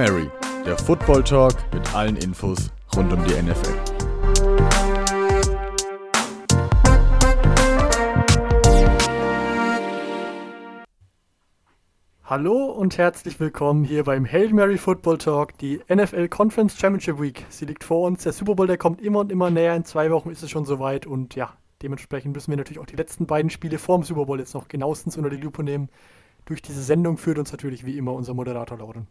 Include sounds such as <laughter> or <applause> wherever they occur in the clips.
Mary, der Football Talk mit allen Infos rund um die NFL. Hallo und herzlich willkommen hier beim Hail Mary Football Talk, die NFL Conference Championship Week. Sie liegt vor uns, der Super Bowl, der kommt immer und immer näher. In zwei Wochen ist es schon soweit und ja, dementsprechend müssen wir natürlich auch die letzten beiden Spiele vor dem Super Bowl jetzt noch genauestens unter die Lupe nehmen. Durch diese Sendung führt uns natürlich wie immer unser Moderator Lauren.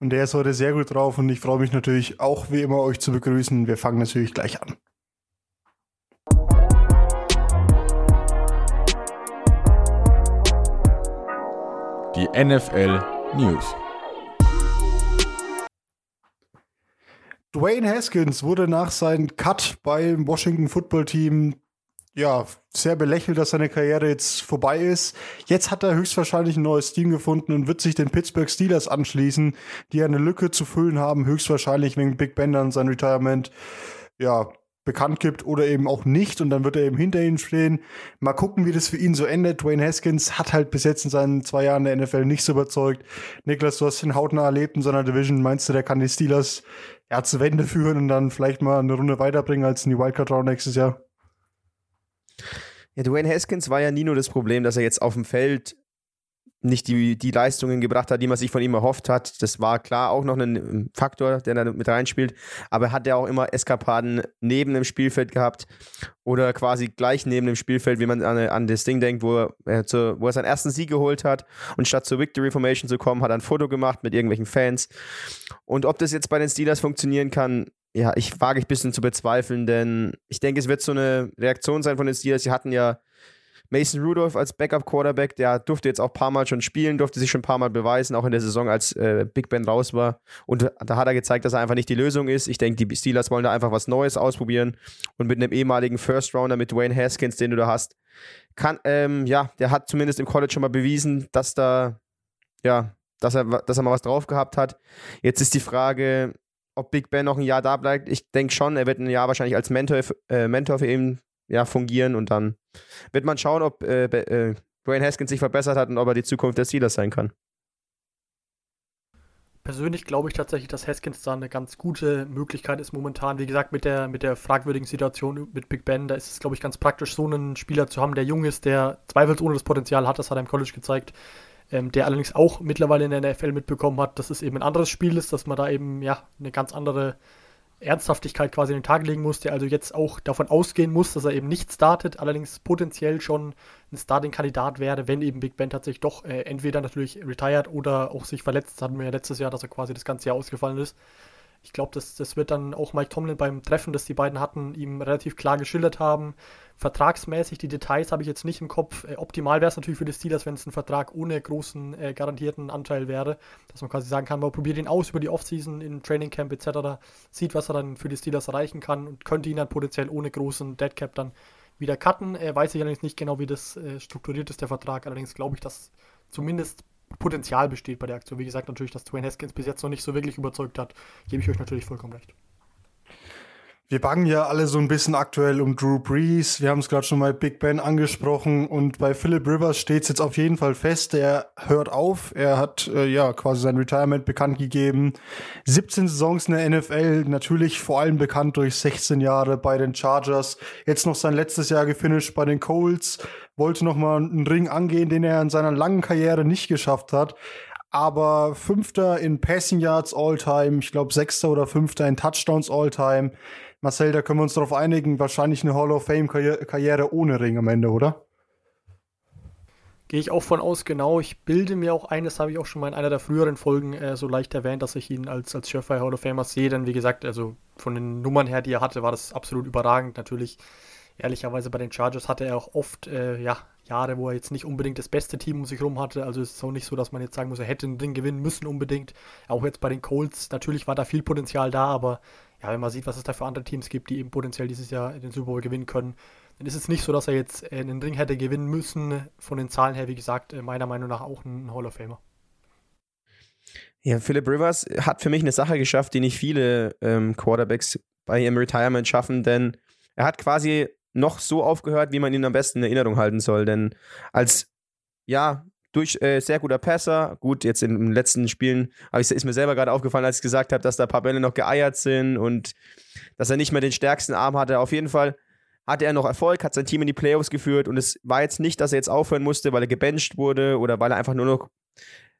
Und der ist heute sehr gut drauf und ich freue mich natürlich auch wie immer euch zu begrüßen. Wir fangen natürlich gleich an. Die NFL News. Dwayne Haskins wurde nach seinem Cut beim Washington Football Team ja, sehr belächelt, dass seine Karriere jetzt vorbei ist. Jetzt hat er höchstwahrscheinlich ein neues Team gefunden und wird sich den Pittsburgh Steelers anschließen, die eine Lücke zu füllen haben, höchstwahrscheinlich wegen Big Ben dann sein Retirement, ja, bekannt gibt oder eben auch nicht und dann wird er eben hinter ihnen stehen. Mal gucken, wie das für ihn so endet. Dwayne Haskins hat halt bis jetzt in seinen zwei Jahren der NFL nicht so überzeugt. Niklas, du hast ihn hautnah erlebt in seiner Division. Meinst du, der kann die Steelers ja zur Wende führen und dann vielleicht mal eine Runde weiterbringen als in die Wildcard Round nächstes Jahr? Ja, Dwayne Haskins war ja nie nur das Problem, dass er jetzt auf dem Feld nicht die, die Leistungen gebracht hat, die man sich von ihm erhofft hat. Das war klar auch noch ein Faktor, der da mit reinspielt. Aber er hat ja auch immer Eskapaden neben dem Spielfeld gehabt oder quasi gleich neben dem Spielfeld, wie man an, an das Ding denkt, wo er, zu, wo er seinen ersten Sieg geholt hat. Und statt zur Victory Formation zu kommen, hat er ein Foto gemacht mit irgendwelchen Fans. Und ob das jetzt bei den Steelers funktionieren kann, ja, ich wage ich ein bisschen zu bezweifeln, denn ich denke, es wird so eine Reaktion sein von den Steelers. Sie hatten ja Mason Rudolph als Backup-Quarterback, der durfte jetzt auch ein paar Mal schon spielen, durfte sich schon ein paar Mal beweisen, auch in der Saison, als äh, Big Ben raus war. Und da hat er gezeigt, dass er einfach nicht die Lösung ist. Ich denke, die Steelers wollen da einfach was Neues ausprobieren. Und mit einem ehemaligen First-Rounder, mit Dwayne Haskins, den du da hast, kann, ähm, ja, der hat zumindest im College schon mal bewiesen, dass da, ja, dass er, dass er mal was drauf gehabt hat. Jetzt ist die Frage, ob Big Ben noch ein Jahr da bleibt. Ich denke schon, er wird ein Jahr wahrscheinlich als Mentor, äh, Mentor für ihn ja, fungieren und dann wird man schauen, ob äh, äh, Haskins sich verbessert hat und ob er die Zukunft der Steelers sein kann. Persönlich glaube ich tatsächlich, dass Haskins da eine ganz gute Möglichkeit ist momentan. Wie gesagt, mit der, mit der fragwürdigen Situation mit Big Ben, da ist es, glaube ich, ganz praktisch, so einen Spieler zu haben, der jung ist, der zweifelsohne das Potenzial hat, das hat er im College gezeigt, ähm, der allerdings auch mittlerweile in der NFL mitbekommen hat, dass es eben ein anderes Spiel ist, dass man da eben ja eine ganz andere Ernsthaftigkeit quasi in den Tag legen muss, der also jetzt auch davon ausgehen muss, dass er eben nicht startet, allerdings potenziell schon ein Starting-Kandidat wäre, wenn eben Big Ben tatsächlich doch äh, entweder natürlich retired oder auch sich verletzt. Das hatten wir ja letztes Jahr, dass er quasi das ganze Jahr ausgefallen ist. Ich glaube, das, das wird dann auch Mike Tomlin beim Treffen, das die beiden hatten, ihm relativ klar geschildert haben. Vertragsmäßig, die Details habe ich jetzt nicht im Kopf. Äh, optimal wäre es natürlich für die Steelers, wenn es ein Vertrag ohne großen äh, garantierten Anteil wäre, dass man quasi sagen kann, man probiert ihn aus über die Offseason in Training Camp etc., sieht, was er dann für die Steelers erreichen kann und könnte ihn dann potenziell ohne großen Deadcap dann wieder cutten. Äh, weiß ich allerdings nicht genau, wie das äh, strukturiert ist, der Vertrag. Allerdings glaube ich, dass zumindest Potenzial besteht bei der Aktion. Wie gesagt, natürlich, dass Dwayne Haskins bis jetzt noch nicht so wirklich überzeugt hat, gebe ich euch natürlich vollkommen recht. Wir bangen ja alle so ein bisschen aktuell um Drew Brees. Wir haben es gerade schon mal Big Ben angesprochen und bei Philip Rivers steht es jetzt auf jeden Fall fest. Er hört auf. Er hat äh, ja quasi sein Retirement bekannt gegeben. 17 Saisons in der NFL, natürlich vor allem bekannt durch 16 Jahre bei den Chargers. Jetzt noch sein letztes Jahr gefinisht bei den Colts. Wollte noch mal einen Ring angehen, den er in seiner langen Karriere nicht geschafft hat aber Fünfter in Passing Yards All-Time, ich glaube Sechster oder Fünfter in Touchdowns All-Time. Marcel, da können wir uns darauf einigen, wahrscheinlich eine Hall of Fame-Karriere ohne Ring am Ende, oder? Gehe ich auch von aus, genau. Ich bilde mir auch ein, das habe ich auch schon mal in einer der früheren Folgen äh, so leicht erwähnt, dass ich ihn als, als Surefire Hall of Famer sehe. Denn wie gesagt, also von den Nummern her, die er hatte, war das absolut überragend. Natürlich, ehrlicherweise bei den Chargers hatte er auch oft äh, ja, Jahre, wo er jetzt nicht unbedingt das beste Team um sich herum hatte. Also es ist auch nicht so, dass man jetzt sagen muss, er hätte ein Ding gewinnen müssen unbedingt. Auch jetzt bei den Colts, natürlich war da viel Potenzial da, aber ja, wenn man sieht, was es da für andere Teams gibt, die eben potenziell dieses Jahr den Super Bowl gewinnen können, dann ist es nicht so, dass er jetzt einen Ring hätte gewinnen müssen. Von den Zahlen her, wie gesagt, äh, meiner Meinung nach auch ein Hall of Famer. Ja, Philip Rivers hat für mich eine Sache geschafft, die nicht viele ähm, Quarterbacks bei ihrem Retirement schaffen, denn er hat quasi noch so aufgehört, wie man ihn am besten in Erinnerung halten soll. Denn als ja, durch, äh, sehr guter Passer. Gut, jetzt in den letzten Spielen ich, ist mir selber gerade aufgefallen, als ich gesagt habe, dass da ein paar Bälle noch geeiert sind und dass er nicht mehr den stärksten Arm hatte. Auf jeden Fall hatte er noch Erfolg, hat sein Team in die Playoffs geführt und es war jetzt nicht, dass er jetzt aufhören musste, weil er gebencht wurde oder weil er einfach nur noch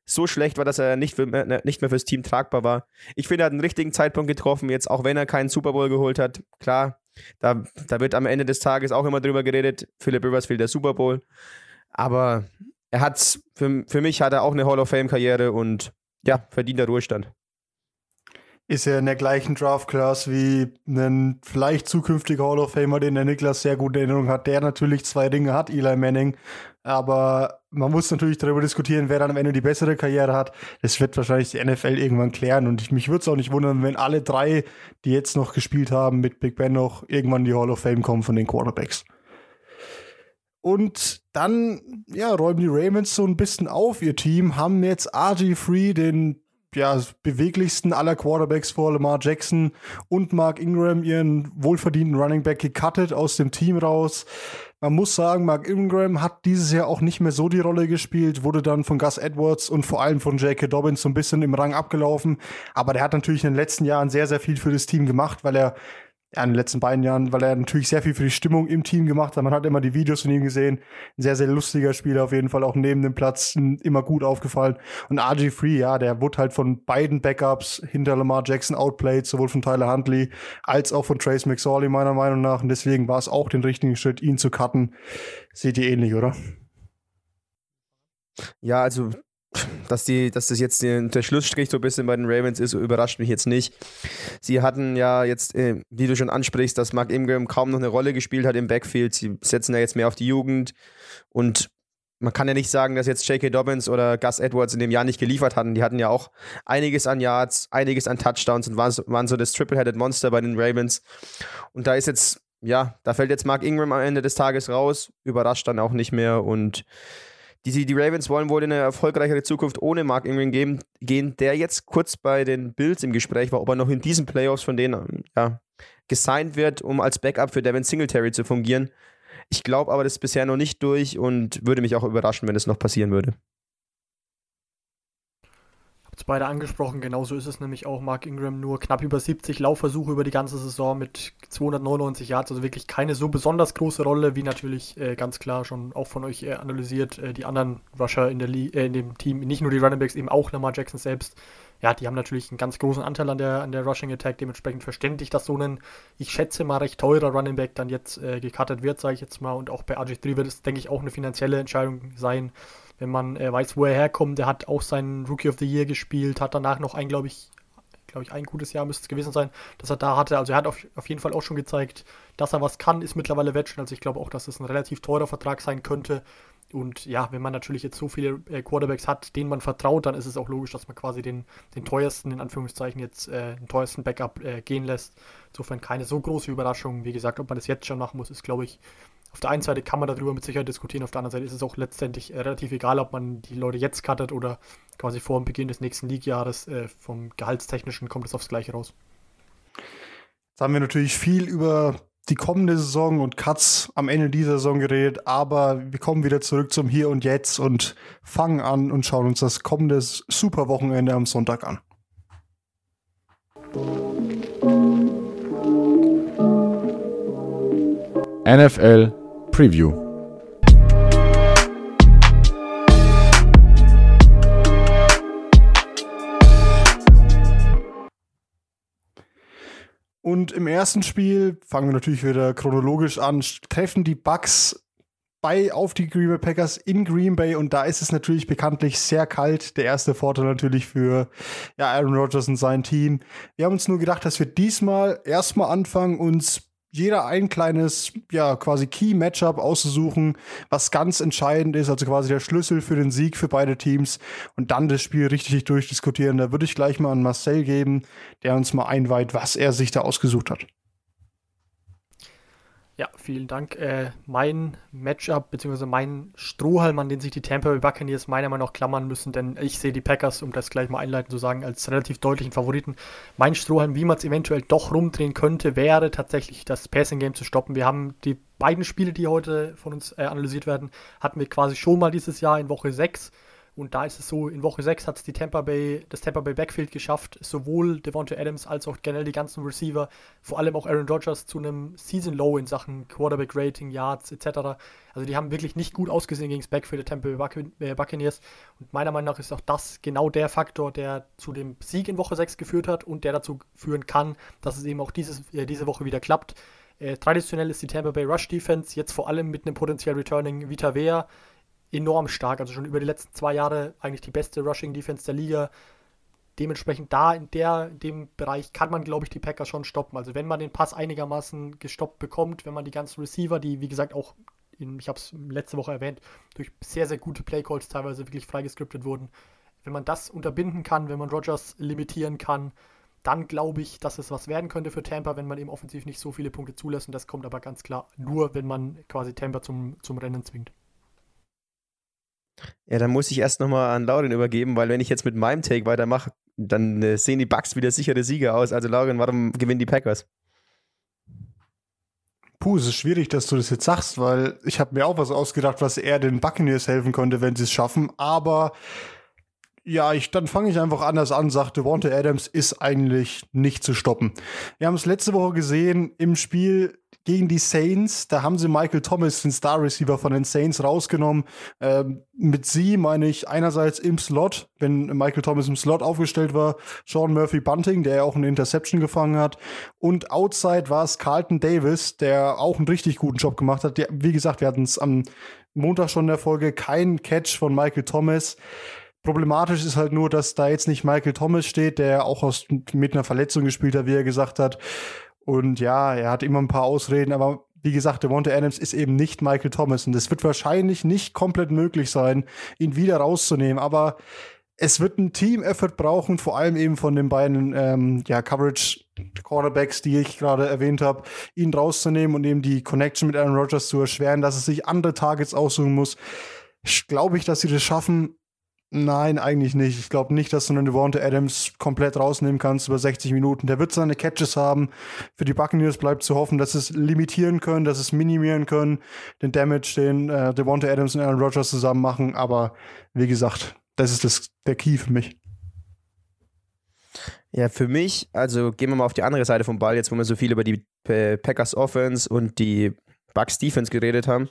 so schlecht war, dass er nicht, für, ne, nicht mehr fürs Team tragbar war. Ich finde, er hat einen richtigen Zeitpunkt getroffen, jetzt auch wenn er keinen Super Bowl geholt hat. Klar, da, da wird am Ende des Tages auch immer drüber geredet. Philip Rivers fehlt der Super Bowl. Aber er hat, für, für mich hat er auch eine Hall of Fame-Karriere und ja, verdient der Ruhestand ist er in der gleichen Draft-Class wie ein vielleicht zukünftiger Hall of Famer, den der Niklas sehr gute Erinnerung hat, der natürlich zwei Dinge hat, Eli Manning. Aber man muss natürlich darüber diskutieren, wer dann am Ende die bessere Karriere hat. Das wird wahrscheinlich die NFL irgendwann klären. Und ich, mich würde es auch nicht wundern, wenn alle drei, die jetzt noch gespielt haben, mit Big Ben noch irgendwann in die Hall of Fame kommen von den Quarterbacks. Und dann, ja, räumen die Ravens so ein bisschen auf ihr Team, haben jetzt RG3, den ja, beweglichsten aller Quarterbacks vor Lamar Jackson und Mark Ingram ihren wohlverdienten Running Back gecuttet aus dem Team raus. Man muss sagen, Mark Ingram hat dieses Jahr auch nicht mehr so die Rolle gespielt, wurde dann von Gus Edwards und vor allem von J.K. Dobbins so ein bisschen im Rang abgelaufen. Aber der hat natürlich in den letzten Jahren sehr, sehr viel für das Team gemacht, weil er ja, in den letzten beiden Jahren, weil er natürlich sehr viel für die Stimmung im Team gemacht hat. Man hat immer die Videos von ihm gesehen. Ein sehr, sehr lustiger Spieler auf jeden Fall, auch neben dem Platz immer gut aufgefallen. Und RG3, ja, der wurde halt von beiden Backups hinter Lamar Jackson outplayed, sowohl von Tyler Huntley als auch von Trace McSorley meiner Meinung nach. Und deswegen war es auch den richtigen Schritt, ihn zu cutten. Seht ihr ähnlich, oder? Ja, also dass, die, dass das jetzt der Schlussstrich so ein bisschen bei den Ravens ist, überrascht mich jetzt nicht. Sie hatten ja jetzt, äh, wie du schon ansprichst, dass Mark Ingram kaum noch eine Rolle gespielt hat im Backfield. Sie setzen ja jetzt mehr auf die Jugend und man kann ja nicht sagen, dass jetzt J.K. Dobbins oder Gus Edwards in dem Jahr nicht geliefert hatten. Die hatten ja auch einiges an Yards, einiges an Touchdowns und waren, waren so das Triple-Headed Monster bei den Ravens. Und da ist jetzt, ja, da fällt jetzt Mark Ingram am Ende des Tages raus, überrascht dann auch nicht mehr und die, die Ravens wollen wohl in eine erfolgreichere Zukunft ohne Mark Ingram geben, gehen, der jetzt kurz bei den Bills im Gespräch war, ob er noch in diesen Playoffs von denen ja, gesigned wird, um als Backup für Devin Singletary zu fungieren. Ich glaube aber, das ist bisher noch nicht durch und würde mich auch überraschen, wenn es noch passieren würde beide angesprochen, genauso ist es nämlich auch. Mark Ingram nur knapp über 70 Laufversuche über die ganze Saison mit 299 Yards, also wirklich keine so besonders große Rolle, wie natürlich äh, ganz klar schon auch von euch äh, analysiert, äh, die anderen Rusher in, der äh, in dem Team, nicht nur die Running Backs, eben auch Lamar Jackson selbst. Ja, die haben natürlich einen ganz großen Anteil an der, an der Rushing Attack, dementsprechend verständlich, dass so ein, ich schätze mal, recht teurer Running Back dann jetzt äh, gecuttet wird, sage ich jetzt mal. Und auch bei RG3 wird es, denke ich, auch eine finanzielle Entscheidung sein wenn man äh, weiß, wo er herkommt. Der hat auch seinen Rookie of the Year gespielt, hat danach noch ein, glaube ich, glaube ich, ein gutes Jahr müsste es gewesen sein, dass er da hatte. Also er hat auf, auf jeden Fall auch schon gezeigt, dass er was kann, ist mittlerweile Veteran. Also ich glaube auch, dass es ein relativ teurer Vertrag sein könnte. Und ja, wenn man natürlich jetzt so viele äh, Quarterbacks hat, denen man vertraut, dann ist es auch logisch, dass man quasi den, den teuersten, in Anführungszeichen, jetzt äh, den teuersten Backup äh, gehen lässt. Insofern keine so große Überraschung. Wie gesagt, ob man das jetzt schon machen muss, ist, glaube ich, auf der einen Seite kann man darüber mit Sicherheit diskutieren, auf der anderen Seite ist es auch letztendlich äh, relativ egal, ob man die Leute jetzt cuttet oder quasi vor dem Beginn des nächsten League-Jahres. Äh, vom Gehaltstechnischen kommt es aufs Gleiche raus. Jetzt haben wir natürlich viel über die kommende Saison und Cuts am Ende dieser Saison geredet, aber wir kommen wieder zurück zum Hier und Jetzt und fangen an und schauen uns das kommende Superwochenende am Sonntag an. NFL Preview. Und im ersten Spiel fangen wir natürlich wieder chronologisch an, treffen die Bucks bei auf die Green Bay Packers in Green Bay und da ist es natürlich bekanntlich sehr kalt. Der erste Vorteil natürlich für ja, Aaron Rodgers und sein Team. Wir haben uns nur gedacht, dass wir diesmal erstmal anfangen, uns jeder ein kleines, ja, quasi Key-Matchup auszusuchen, was ganz entscheidend ist, also quasi der Schlüssel für den Sieg für beide Teams und dann das Spiel richtig durchdiskutieren. Da würde ich gleich mal an Marcel geben, der uns mal einweiht, was er sich da ausgesucht hat. Ja, vielen Dank. Äh, mein Matchup, beziehungsweise mein Strohhalm, an den sich die Tampa Bay Buccaneers meiner Meinung nach klammern müssen, denn ich sehe die Packers, um das gleich mal einleitend zu sagen, als relativ deutlichen Favoriten. Mein Strohhalm, wie man es eventuell doch rumdrehen könnte, wäre tatsächlich das Passing Game zu stoppen. Wir haben die beiden Spiele, die heute von uns äh, analysiert werden, hatten wir quasi schon mal dieses Jahr in Woche 6 und da ist es so, in Woche 6 hat es die Tampa Bay, das Tampa Bay Backfield geschafft, sowohl Devonta Adams als auch generell die ganzen Receiver, vor allem auch Aaron Rodgers zu einem Season Low in Sachen Quarterback Rating, Yards etc. Also die haben wirklich nicht gut ausgesehen gegen das Backfield der Tampa Bay äh, Buccaneers. Und meiner Meinung nach ist auch das genau der Faktor, der zu dem Sieg in Woche 6 geführt hat und der dazu führen kann, dass es eben auch dieses, äh, diese Woche wieder klappt. Äh, traditionell ist die Tampa Bay Rush Defense jetzt vor allem mit einem potenziell Returning Vita Vea enorm stark. Also schon über die letzten zwei Jahre eigentlich die beste Rushing Defense der Liga. Dementsprechend da in, der, in dem Bereich kann man, glaube ich, die Packers schon stoppen. Also wenn man den Pass einigermaßen gestoppt bekommt, wenn man die ganzen Receiver, die wie gesagt auch, in, ich habe es letzte Woche erwähnt, durch sehr, sehr gute Playcalls teilweise wirklich freigeskriptet wurden, wenn man das unterbinden kann, wenn man Rogers limitieren kann, dann glaube ich, dass es was werden könnte für Tampa, wenn man eben offensiv nicht so viele Punkte zulässt. Und das kommt aber ganz klar nur, wenn man quasi Tampa zum, zum Rennen zwingt. Ja, dann muss ich erst nochmal an Lauren übergeben, weil wenn ich jetzt mit meinem Take weitermache, dann äh, sehen die Bucks wieder sichere Sieger aus. Also Lauren, warum gewinnen die Packers? Puh, es ist schwierig, dass du das jetzt sagst, weil ich habe mir auch was ausgedacht, was eher den Buccaneers helfen könnte, wenn sie es schaffen. Aber ja, ich, dann fange ich einfach anders an, sagte Wante Adams ist eigentlich nicht zu stoppen. Wir haben es letzte Woche gesehen im Spiel gegen die Saints. Da haben sie Michael Thomas, den Star Receiver von den Saints, rausgenommen. Ähm, mit sie meine ich einerseits im Slot, wenn Michael Thomas im Slot aufgestellt war, Sean Murphy Bunting, der ja auch eine Interception gefangen hat. Und outside war es Carlton Davis, der auch einen richtig guten Job gemacht hat. Der, wie gesagt, wir hatten es am Montag schon in der Folge, kein Catch von Michael Thomas. Problematisch ist halt nur, dass da jetzt nicht Michael Thomas steht, der auch aus, mit einer Verletzung gespielt hat, wie er gesagt hat. Und ja, er hat immer ein paar Ausreden, aber wie gesagt, Devonta Adams ist eben nicht Michael Thomas und es wird wahrscheinlich nicht komplett möglich sein, ihn wieder rauszunehmen, aber es wird ein Team-Effort brauchen, vor allem eben von den beiden ähm, ja, Coverage-Quarterbacks, die ich gerade erwähnt habe, ihn rauszunehmen und eben die Connection mit Aaron Rodgers zu erschweren, dass es sich andere Targets aussuchen muss. Glaube ich, dass sie das schaffen? Nein, eigentlich nicht. Ich glaube nicht, dass du einen Devonta Adams komplett rausnehmen kannst über 60 Minuten. Der wird seine Catches haben. Für die Buccaneers bleibt zu hoffen, dass es limitieren können, dass es minimieren können, den Damage, den äh, Devonta Adams und Aaron Rodgers zusammen machen. Aber wie gesagt, das ist das, der Key für mich. Ja, für mich, also gehen wir mal auf die andere Seite vom Ball, jetzt wo wir so viel über die Packers Offense und die Bucks Defense geredet haben.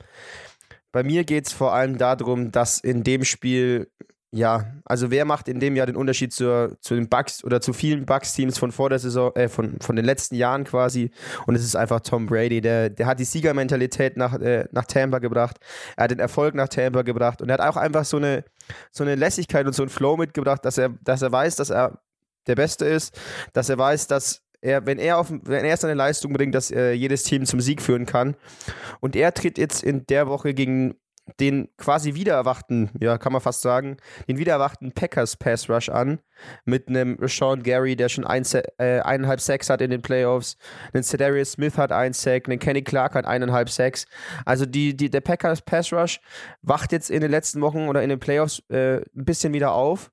Bei mir geht es vor allem darum, dass in dem Spiel ja, also wer macht in dem Jahr den Unterschied zur, zu den Bucks oder zu vielen Bucks-Teams von vor der Saison, äh, von, von den letzten Jahren quasi? Und es ist einfach Tom Brady. Der, der hat die Siegermentalität nach, äh, nach Tampa gebracht. Er hat den Erfolg nach Tampa gebracht und er hat auch einfach so eine, so eine Lässigkeit und so einen Flow mitgebracht, dass er, dass er weiß, dass er der Beste ist, dass er weiß, dass er, wenn er auf, wenn er seine Leistung bringt, dass er jedes Team zum Sieg führen kann. Und er tritt jetzt in der Woche gegen den quasi wiedererwachten, ja, kann man fast sagen, den wiedererwachten Packers Pass Rush an. Mit einem Sean Gary, der schon ein, äh, eineinhalb Sacks hat in den Playoffs. Einen Cedarius Smith hat ein Sack. Einen Kenny Clark hat eineinhalb Sacks. Also die, die, der Packers Pass Rush wacht jetzt in den letzten Wochen oder in den Playoffs äh, ein bisschen wieder auf.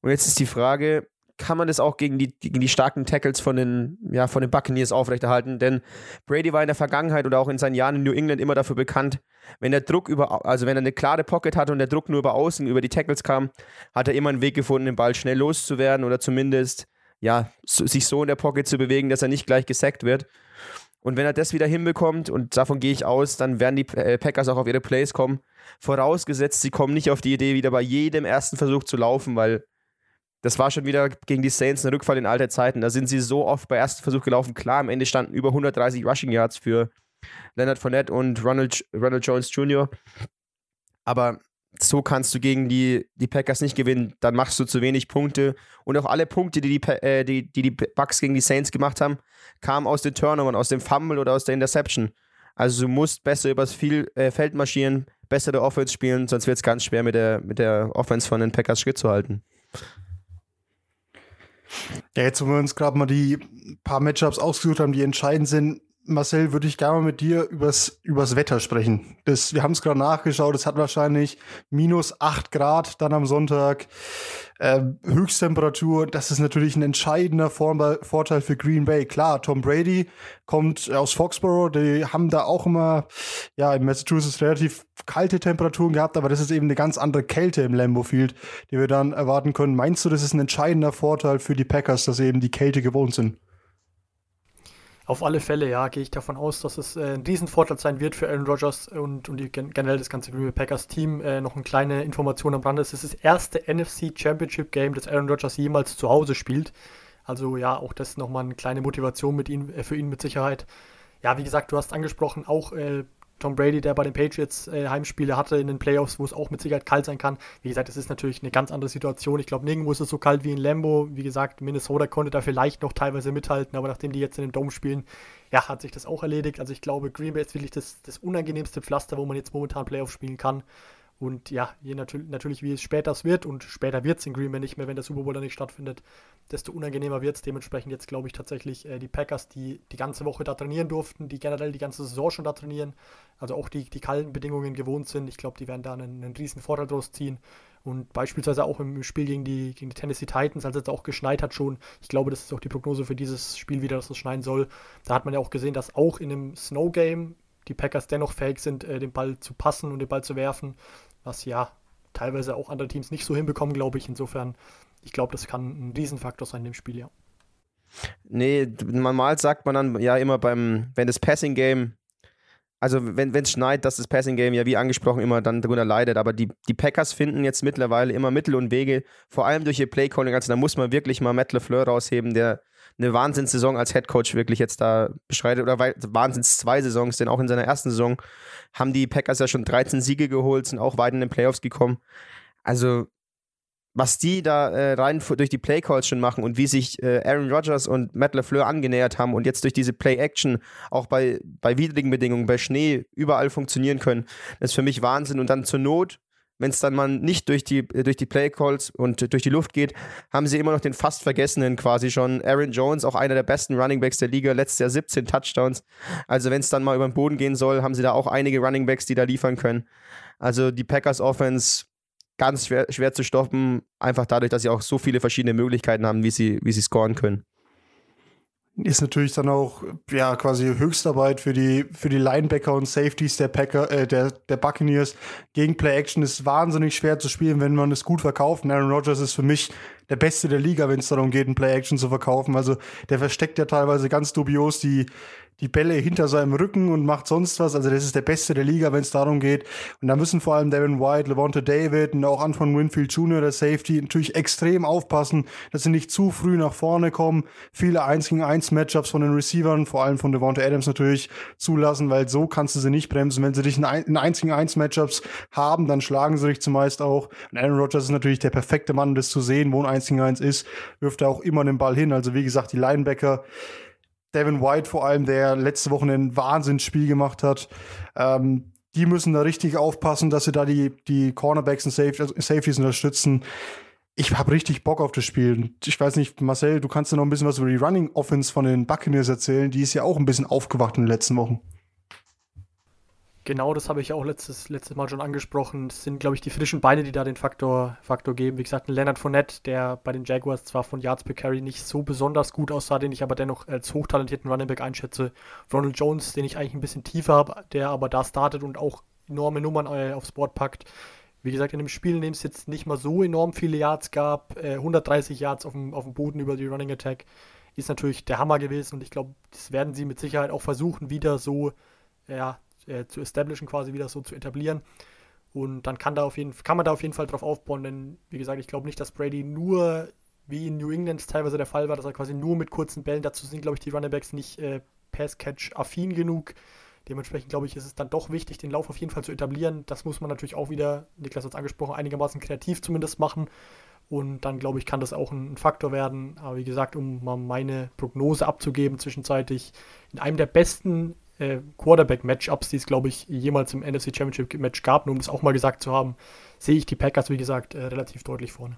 Und jetzt ist die Frage, kann man das auch gegen die, gegen die starken Tackles von den, ja, von den Buccaneers aufrechterhalten. Denn Brady war in der Vergangenheit oder auch in seinen Jahren in New England immer dafür bekannt, wenn der Druck über, also wenn er eine klare Pocket hatte und der Druck nur über außen, über die Tackles kam, hat er immer einen Weg gefunden, den Ball schnell loszuwerden oder zumindest, ja, sich so in der Pocket zu bewegen, dass er nicht gleich gesackt wird. Und wenn er das wieder hinbekommt, und davon gehe ich aus, dann werden die äh, Packers auch auf ihre Plays kommen. Vorausgesetzt, sie kommen nicht auf die Idee, wieder bei jedem ersten Versuch zu laufen, weil das war schon wieder gegen die Saints ein Rückfall in alte Zeiten. Da sind sie so oft bei ersten Versuch gelaufen. Klar, am Ende standen über 130 Rushing Yards für Leonard Fournette und Ronald, Ronald Jones Jr. Aber so kannst du gegen die, die Packers nicht gewinnen. Dann machst du zu wenig Punkte. Und auch alle Punkte, die die, äh, die, die, die Bucks gegen die Saints gemacht haben, kamen aus den Turnovern, aus dem Fumble oder aus der Interception. Also du musst besser übers viel, äh, Feld marschieren, bessere Offense spielen, sonst wird es ganz schwer mit der, mit der Offense von den Packers Schritt zu halten. Ja, jetzt, wo wir uns gerade mal die paar Matchups ausgesucht haben, die entscheidend sind, Marcel, würde ich gerne mal mit dir übers, übers Wetter sprechen. Das, wir haben es gerade nachgeschaut, es hat wahrscheinlich minus 8 Grad dann am Sonntag. Äh, Höchsttemperatur, das ist natürlich ein entscheidender Vorteil für Green Bay. Klar, Tom Brady kommt aus Foxborough, die haben da auch immer, ja, in Massachusetts relativ kalte Temperaturen gehabt, aber das ist eben eine ganz andere Kälte im Lambeau Field, die wir dann erwarten können. Meinst du, das ist ein entscheidender Vorteil für die Packers, dass sie eben die Kälte gewohnt sind? Auf alle Fälle, ja, gehe ich davon aus, dass es äh, ein Riesenvorteil sein wird für Aaron Rodgers und, und die, generell das ganze Green Bay Packers Team. Äh, noch eine kleine Information am Rande. Es ist das erste NFC Championship Game, das Aaron Rodgers jemals zu Hause spielt. Also ja, auch das nochmal eine kleine Motivation mit ihm, äh, für ihn mit Sicherheit. Ja, wie gesagt, du hast angesprochen, auch äh, Tom Brady, der bei den Patriots äh, Heimspiele hatte in den Playoffs, wo es auch mit Sicherheit kalt sein kann. Wie gesagt, es ist natürlich eine ganz andere Situation. Ich glaube, nirgendwo ist es so kalt wie in Lambo. Wie gesagt, Minnesota konnte da vielleicht noch teilweise mithalten, aber nachdem die jetzt in dem Dome spielen, ja, hat sich das auch erledigt. Also ich glaube, Green Bay ist wirklich das, das unangenehmste Pflaster, wo man jetzt momentan Playoffs spielen kann. Und ja, je natür natürlich, wie es später wird, und später wird es in Green Bay nicht mehr, wenn der Super Bowl dann nicht stattfindet, desto unangenehmer wird es. Dementsprechend jetzt glaube ich tatsächlich äh, die Packers, die die ganze Woche da trainieren durften, die generell die ganze Saison schon da trainieren, also auch die, die kalten Bedingungen gewohnt sind. Ich glaube, die werden da einen, einen riesen Vorteil draus ziehen. Und beispielsweise auch im Spiel gegen die, gegen die Tennessee Titans, als es auch geschneit hat schon. Ich glaube, das ist auch die Prognose für dieses Spiel wieder, dass es schneien soll. Da hat man ja auch gesehen, dass auch in einem Snow Game die Packers dennoch fähig sind, äh, den Ball zu passen und den Ball zu werfen was ja teilweise auch andere Teams nicht so hinbekommen, glaube ich. Insofern, ich glaube, das kann ein Riesenfaktor sein in dem Spiel, ja. Nee, normal sagt man dann ja immer beim, wenn das Passing Game, also wenn es schneit, dass das Passing Game ja wie angesprochen immer dann darunter leidet, aber die, die Packers finden jetzt mittlerweile immer Mittel und Wege, vor allem durch ihr Play Calling, also da muss man wirklich mal Matt LeFleur rausheben, der eine Wahnsinnssaison als Head Coach wirklich jetzt da beschreitet oder Wahnsinns zwei Saisons, denn auch in seiner ersten Saison haben die Packers ja schon 13 Siege geholt, sind auch weit in den Playoffs gekommen. Also was die da äh, rein durch die Playcalls schon machen und wie sich äh, Aaron Rodgers und Matt LeFleur angenähert haben und jetzt durch diese Play-Action auch bei, bei widrigen Bedingungen, bei Schnee überall funktionieren können, ist für mich Wahnsinn. Und dann zur Not wenn es dann mal nicht durch die, äh, durch die Playcalls und durch die Luft geht, haben sie immer noch den fast vergessenen quasi schon. Aaron Jones, auch einer der besten Runningbacks der Liga, letztes Jahr 17 Touchdowns. Also wenn es dann mal über den Boden gehen soll, haben sie da auch einige Runningbacks, die da liefern können. Also die Packers Offense ganz schwer, schwer zu stoppen, einfach dadurch, dass sie auch so viele verschiedene Möglichkeiten haben, wie sie, wie sie scoren können ist natürlich dann auch ja quasi Höchstarbeit für die für die Linebacker und Safeties der Packer äh, der der Buccaneers gegen Play Action ist wahnsinnig schwer zu spielen, wenn man es gut verkauft. Und Aaron Rodgers ist für mich der Beste der Liga, wenn es darum geht, ein Play Action zu verkaufen. Also der versteckt ja teilweise ganz dubios die die Bälle hinter seinem Rücken und macht sonst was. Also das ist der Beste der Liga, wenn es darum geht. Und da müssen vor allem Devin White, Levante David und auch Anton Winfield Jr., der Safety, natürlich extrem aufpassen, dass sie nicht zu früh nach vorne kommen. Viele 1 gegen 1 Matchups von den Receivern, vor allem von Devonta Adams natürlich zulassen, weil so kannst du sie nicht bremsen. Wenn sie dich in 1 gegen 1 Matchups haben, dann schlagen sie dich zumeist auch. Und Aaron Rodgers ist natürlich der perfekte Mann, um das zu sehen, wo ein 1 gegen 1 ist, wirft er auch immer den Ball hin. Also wie gesagt, die Linebacker Devin White vor allem, der letzte Woche ein Wahnsinnsspiel gemacht hat. Ähm, die müssen da richtig aufpassen, dass sie da die, die Cornerbacks und Safeties unterstützen. Ich habe richtig Bock auf das Spiel. Ich weiß nicht, Marcel, du kannst ja noch ein bisschen was über die Running Offense von den Buccaneers erzählen. Die ist ja auch ein bisschen aufgewacht in den letzten Wochen. Genau, das habe ich auch letztes, letztes Mal schon angesprochen. Das sind, glaube ich, die frischen Beine, die da den Faktor, Faktor geben. Wie gesagt, ein Leonard Fournette, der bei den Jaguars zwar von Yards per Carry nicht so besonders gut aussah, den ich aber dennoch als hochtalentierten Running Back einschätze. Ronald Jones, den ich eigentlich ein bisschen tiefer habe, der aber da startet und auch enorme Nummern äh, aufs Board packt. Wie gesagt, in dem Spiel, in dem es jetzt nicht mal so enorm viele Yards gab, äh, 130 Yards auf dem, auf dem Boden über die Running Attack, ist natürlich der Hammer gewesen und ich glaube, das werden sie mit Sicherheit auch versuchen, wieder so ja, äh, zu establishen, quasi wieder so zu etablieren. Und dann kann, da auf jeden, kann man da auf jeden Fall drauf aufbauen, denn wie gesagt, ich glaube nicht, dass Brady nur, wie in New England teilweise der Fall war, dass er quasi nur mit kurzen Bällen, dazu sind, glaube ich, die Runningbacks nicht äh, Pass-Catch-affin genug. Dementsprechend glaube ich, ist es dann doch wichtig, den Lauf auf jeden Fall zu etablieren. Das muss man natürlich auch wieder, Niklas hat es angesprochen, einigermaßen kreativ zumindest machen. Und dann glaube ich, kann das auch ein Faktor werden. Aber wie gesagt, um mal meine Prognose abzugeben, zwischenzeitlich in einem der besten äh, Quarterback-Matchups, die es, glaube ich, jemals im NFC Championship-Match gab, nur um das auch mal gesagt zu haben, sehe ich die Packers, wie gesagt, äh, relativ deutlich vorne.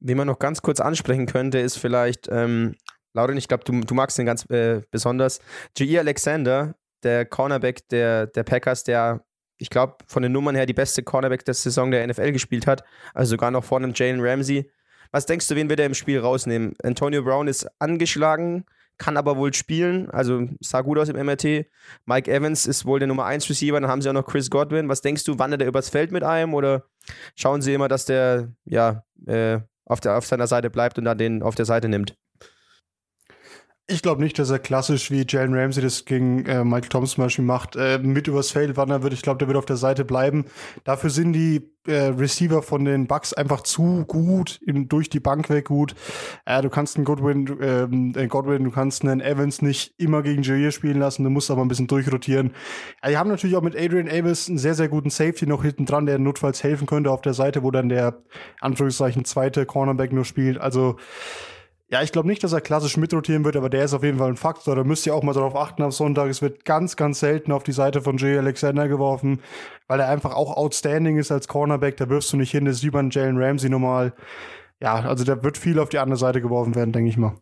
Wie man noch ganz kurz ansprechen könnte, ist vielleicht ähm, Lauren, ich glaube, du, du magst den ganz äh, besonders. Jair Alexander, der Cornerback der, der Packers, der, ich glaube, von den Nummern her die beste Cornerback der Saison der NFL gespielt hat, also sogar noch vor einem Jalen Ramsey. Was denkst du, wen wird er im Spiel rausnehmen? Antonio Brown ist angeschlagen, kann aber wohl spielen, also sah gut aus im MRT. Mike Evans ist wohl der Nummer 1 Receiver, dann haben sie auch noch Chris Godwin. Was denkst du, wandert er übers Feld mit einem oder schauen sie immer, dass der ja äh, auf, der, auf seiner Seite bleibt und dann den auf der Seite nimmt? Ich glaube nicht, dass er klassisch wie Jalen Ramsey das gegen äh, Michael Thomas zum Beispiel macht, äh, mit übers Feld wandern wird. Ich glaube, der wird auf der Seite bleiben. Dafür sind die äh, Receiver von den Bucks einfach zu gut, im, durch die Bank weg gut. Äh, du kannst einen Godwin, ähm, äh, Godwin, du kannst einen Evans nicht immer gegen Jair spielen lassen, du musst aber ein bisschen durchrotieren. Ja, die haben natürlich auch mit Adrian Avis einen sehr, sehr guten Safety noch hinten dran, der notfalls helfen könnte auf der Seite, wo dann der, Anführungszeichen, zweite Cornerback nur spielt. Also, ja, ich glaube nicht, dass er klassisch mitrotieren wird, aber der ist auf jeden Fall ein Faktor. Da müsst ihr auch mal darauf achten am Sonntag. Es wird ganz, ganz selten auf die Seite von Jay Alexander geworfen, weil er einfach auch outstanding ist als Cornerback. Da wirfst du nicht hin, das ist wie beim Jalen Ramsey normal. Ja, also da wird viel auf die andere Seite geworfen werden, denke ich mal.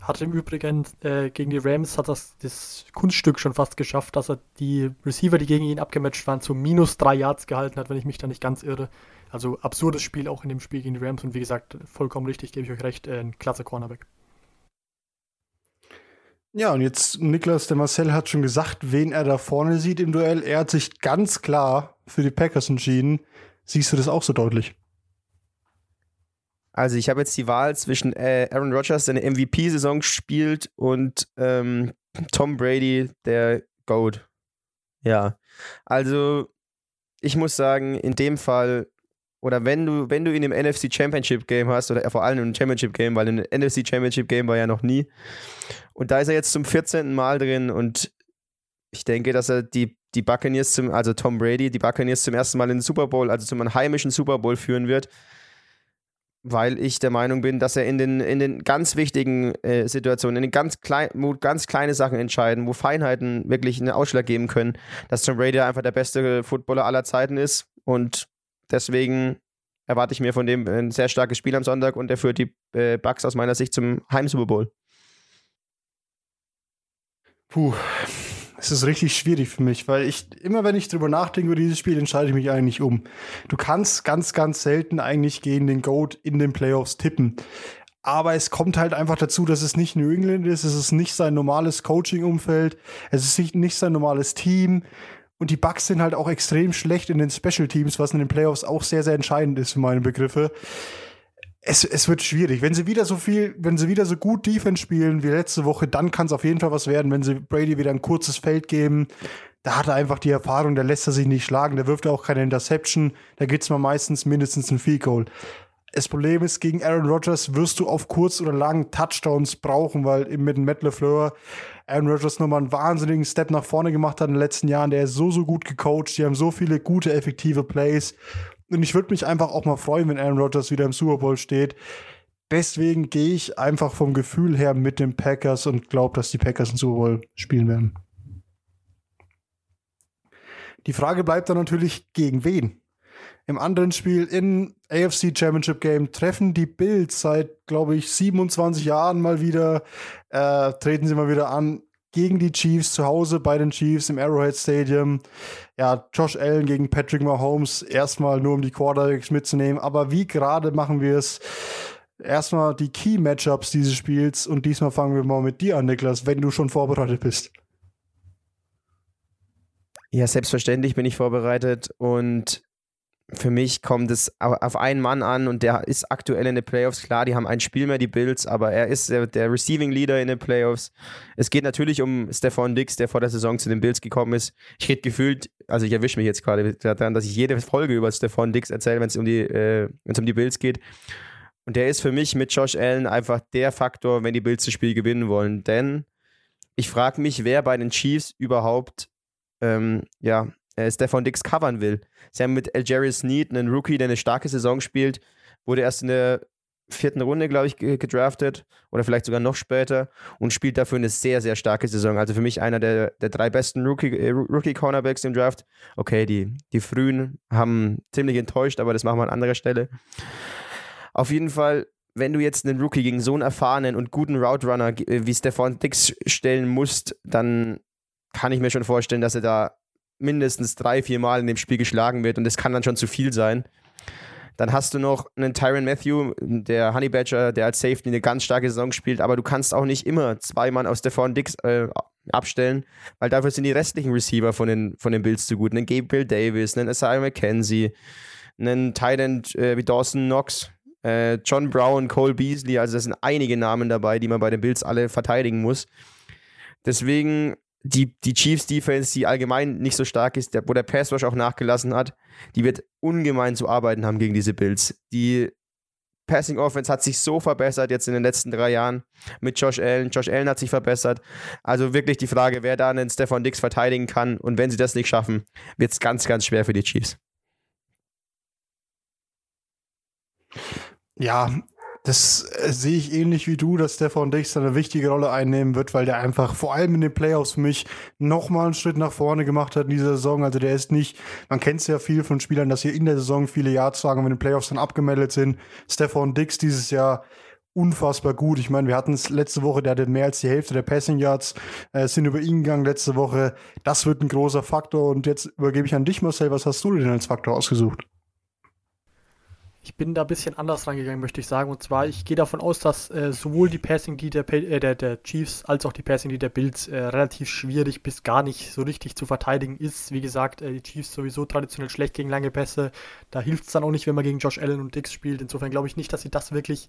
Hat im Übrigen äh, gegen die Rams hat das, das Kunststück schon fast geschafft, dass er die Receiver, die gegen ihn abgematcht waren, zu minus drei Yards gehalten hat, wenn ich mich da nicht ganz irre. Also absurdes Spiel auch in dem Spiel gegen die Rams und wie gesagt, vollkommen richtig, gebe ich euch recht, äh, ein klasse Cornerback. Ja, und jetzt Niklas, der Marcel hat schon gesagt, wen er da vorne sieht im Duell. Er hat sich ganz klar für die Packers entschieden. Siehst du das auch so deutlich? Also ich habe jetzt die Wahl zwischen äh, Aaron Rodgers, der eine MVP-Saison spielt, und ähm, Tom Brady, der Goat. Ja, also ich muss sagen, in dem Fall oder wenn du, wenn du ihn im NFC Championship Game hast, oder vor allem im Championship Game, weil im NFC Championship Game war ja noch nie. Und da ist er jetzt zum 14. Mal drin und ich denke, dass er die, die Buccaneers zum, also Tom Brady, die Buccaneers zum ersten Mal in den Super Bowl, also zum heimischen Super Bowl führen wird, weil ich der Meinung bin, dass er in den, in den ganz wichtigen äh, Situationen, in den ganz klein, ganz kleine Sachen entscheiden, wo Feinheiten wirklich einen Ausschlag geben können, dass Tom Brady einfach der beste Footballer aller Zeiten ist und Deswegen erwarte ich mir von dem ein sehr starkes Spiel am Sonntag und er führt die äh, Bucks aus meiner Sicht zum Heim-Super Bowl. Puh, es ist richtig schwierig für mich, weil ich immer, wenn ich drüber nachdenke über dieses Spiel, entscheide ich mich eigentlich um. Du kannst ganz, ganz selten eigentlich gegen den Goat in den Playoffs tippen. Aber es kommt halt einfach dazu, dass es nicht New England ist, es ist nicht sein normales Coaching-Umfeld, es ist nicht sein normales Team. Und die Bucks sind halt auch extrem schlecht in den Special Teams, was in den Playoffs auch sehr, sehr entscheidend ist für meine Begriffe. Es, es wird schwierig. Wenn sie wieder so viel, wenn sie wieder so gut Defense spielen wie letzte Woche, dann kann es auf jeden Fall was werden. Wenn sie Brady wieder ein kurzes Feld geben, da hat er einfach die Erfahrung, da lässt er sich nicht schlagen, da wirft er auch keine Interception, da gibt's mal meistens mindestens ein Field Goal. Das Problem ist, gegen Aaron Rodgers wirst du auf kurz oder lang Touchdowns brauchen, weil eben mit dem Matt LeFleur Aaron Rodgers nochmal einen wahnsinnigen Step nach vorne gemacht hat in den letzten Jahren. Der ist so, so gut gecoacht. Die haben so viele gute, effektive Plays. Und ich würde mich einfach auch mal freuen, wenn Aaron Rodgers wieder im Super Bowl steht. Deswegen gehe ich einfach vom Gefühl her mit den Packers und glaube, dass die Packers im Super Bowl spielen werden. Die Frage bleibt dann natürlich, gegen wen? Im anderen Spiel in AFC Championship Game treffen die Bills seit, glaube ich, 27 Jahren mal wieder, äh, treten sie mal wieder an gegen die Chiefs zu Hause bei den Chiefs im Arrowhead Stadium. Ja, Josh Allen gegen Patrick Mahomes, erstmal nur um die Quarterbacks mitzunehmen. Aber wie gerade machen wir es? Erstmal die Key Matchups dieses Spiels und diesmal fangen wir mal mit dir an, Niklas, wenn du schon vorbereitet bist. Ja, selbstverständlich bin ich vorbereitet und für mich kommt es auf einen Mann an und der ist aktuell in den Playoffs. Klar, die haben ein Spiel mehr, die Bills, aber er ist der, der Receiving Leader in den Playoffs. Es geht natürlich um Stefan Dix, der vor der Saison zu den Bills gekommen ist. Ich rede gefühlt, also ich erwische mich jetzt gerade daran, dass ich jede Folge über Stefan Dix erzähle, wenn es um, die, äh, um die Bills geht. Und der ist für mich mit Josh Allen einfach der Faktor, wenn die Bills das Spiel gewinnen wollen. Denn ich frage mich, wer bei den Chiefs überhaupt ähm, ja, äh, Stefan Dix covern will. Sie haben mit Algerius Need einen Rookie, der eine starke Saison spielt, wurde erst in der vierten Runde, glaube ich, gedraftet oder vielleicht sogar noch später und spielt dafür eine sehr, sehr starke Saison. Also für mich einer der, der drei besten äh, Rookie-Cornerbacks Rookie im Draft. Okay, die, die frühen haben ziemlich enttäuscht, aber das machen wir an anderer Stelle. Auf jeden Fall wenn du jetzt einen Rookie gegen so einen erfahrenen und guten Route Runner äh, wie Stefan Dix stellen musst, dann kann ich mir schon vorstellen, dass er da mindestens drei, vier Mal in dem Spiel geschlagen wird und das kann dann schon zu viel sein. Dann hast du noch einen Tyron Matthew, der Honey Badger, der als Safety eine ganz starke Saison spielt, aber du kannst auch nicht immer zwei Mann aus Stefan Dix äh, abstellen, weil dafür sind die restlichen Receiver von den, von den Bills zu gut. Einen Gabriel Davis, einen Isaiah McKenzie, einen Titan äh, wie Dawson Knox, äh, John Brown, Cole Beasley, also das sind einige Namen dabei, die man bei den Bills alle verteidigen muss. Deswegen die, die Chiefs Defense, die allgemein nicht so stark ist, der, wo der Pass Rush auch nachgelassen hat, die wird ungemein zu arbeiten haben gegen diese Bills. Die Passing Offense hat sich so verbessert jetzt in den letzten drei Jahren mit Josh Allen. Josh Allen hat sich verbessert. Also wirklich die Frage, wer da einen Stefan Dix verteidigen kann. Und wenn sie das nicht schaffen, wird es ganz, ganz schwer für die Chiefs. Ja, das äh, sehe ich ähnlich wie du, dass Stefan Dix eine wichtige Rolle einnehmen wird, weil der einfach vor allem in den Playoffs für mich nochmal einen Schritt nach vorne gemacht hat in dieser Saison. Also der ist nicht, man kennt es ja viel von Spielern, dass hier in der Saison viele Yards sagen, wenn die Playoffs dann abgemeldet sind. Stefan Dix dieses Jahr unfassbar gut. Ich meine, wir hatten es letzte Woche, der hatte mehr als die Hälfte der Passing Yards, äh, sind über ihn gegangen letzte Woche. Das wird ein großer Faktor. Und jetzt übergebe ich an dich, Marcel. Was hast du denn als Faktor ausgesucht? Ich bin da ein bisschen anders rangegangen, möchte ich sagen. Und zwar, ich gehe davon aus, dass äh, sowohl die Passing, die der, äh, der, der, Chiefs, als auch die Passing, die der Bills äh, relativ schwierig bis gar nicht so richtig zu verteidigen ist. Wie gesagt, äh, die Chiefs sowieso traditionell schlecht gegen lange Pässe. Da hilft es dann auch nicht, wenn man gegen Josh Allen und Dix spielt. Insofern glaube ich nicht, dass sie das wirklich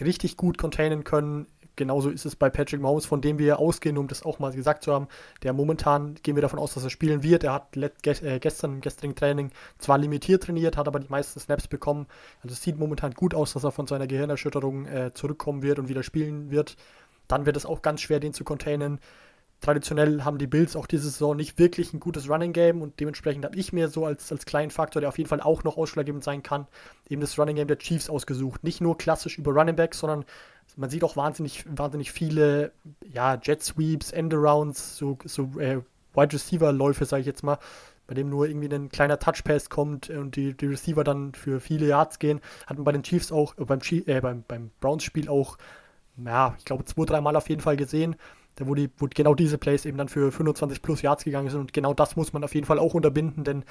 richtig gut containen können. Genauso ist es bei Patrick Mahomes, von dem wir ausgehen, um das auch mal gesagt zu haben. Der momentan gehen wir davon aus, dass er spielen wird. Er hat äh, gestern im gestrigen Training zwar limitiert trainiert, hat aber die meisten Snaps bekommen. Also es sieht momentan gut aus, dass er von seiner Gehirnerschütterung äh, zurückkommen wird und wieder spielen wird. Dann wird es auch ganz schwer, den zu containen traditionell haben die Bills auch diese Saison nicht wirklich ein gutes Running Game und dementsprechend habe ich mir so als, als kleinen Faktor, der auf jeden Fall auch noch ausschlaggebend sein kann, eben das Running Game der Chiefs ausgesucht. Nicht nur klassisch über Running Backs, sondern man sieht auch wahnsinnig, wahnsinnig viele ja, Jet Sweeps, Endarounds, so, so äh, Wide Receiver Läufe, sage ich jetzt mal, bei dem nur irgendwie ein kleiner Touchpass kommt und die, die Receiver dann für viele Yards gehen. Hat man bei den Chiefs auch, äh, beim, äh, beim, beim Browns-Spiel auch, ja, ich glaube, zwei, dreimal auf jeden Fall gesehen wo, die, wo genau diese Plays eben dann für 25 plus Yards gegangen sind. Und genau das muss man auf jeden Fall auch unterbinden, denn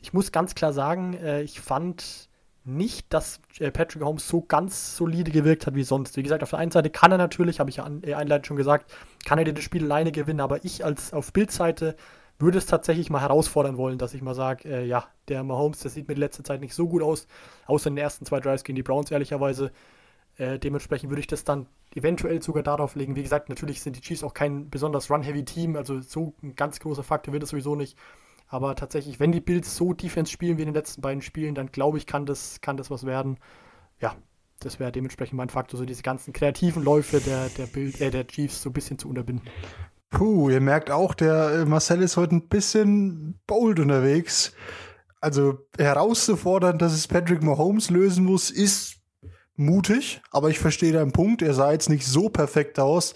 ich muss ganz klar sagen, äh, ich fand nicht, dass äh, Patrick Holmes so ganz solide gewirkt hat wie sonst. Wie gesagt, auf der einen Seite kann er natürlich, habe ich ja äh, einleitend schon gesagt, kann er das Spiel alleine gewinnen, aber ich als auf Bildseite würde es tatsächlich mal herausfordern wollen, dass ich mal sage, äh, ja, der Mahomes, der sieht mir in letzter Zeit nicht so gut aus, außer in den ersten zwei Drives gegen die Browns, ehrlicherweise. Äh, dementsprechend würde ich das dann eventuell sogar darauf legen. Wie gesagt, natürlich sind die Chiefs auch kein besonders run-heavy-Team, also so ein ganz großer Faktor wird es sowieso nicht. Aber tatsächlich, wenn die Bills so Defense spielen wie in den letzten beiden Spielen, dann glaube ich, kann das, kann das was werden. Ja, das wäre dementsprechend mein Faktor, so diese ganzen kreativen Läufe der, der, Bild, äh, der Chiefs so ein bisschen zu unterbinden. Puh, ihr merkt auch, der äh, Marcel ist heute ein bisschen bold unterwegs. Also herauszufordern, dass es Patrick Mahomes lösen muss, ist mutig, aber ich verstehe deinen Punkt. Er sah jetzt nicht so perfekt aus.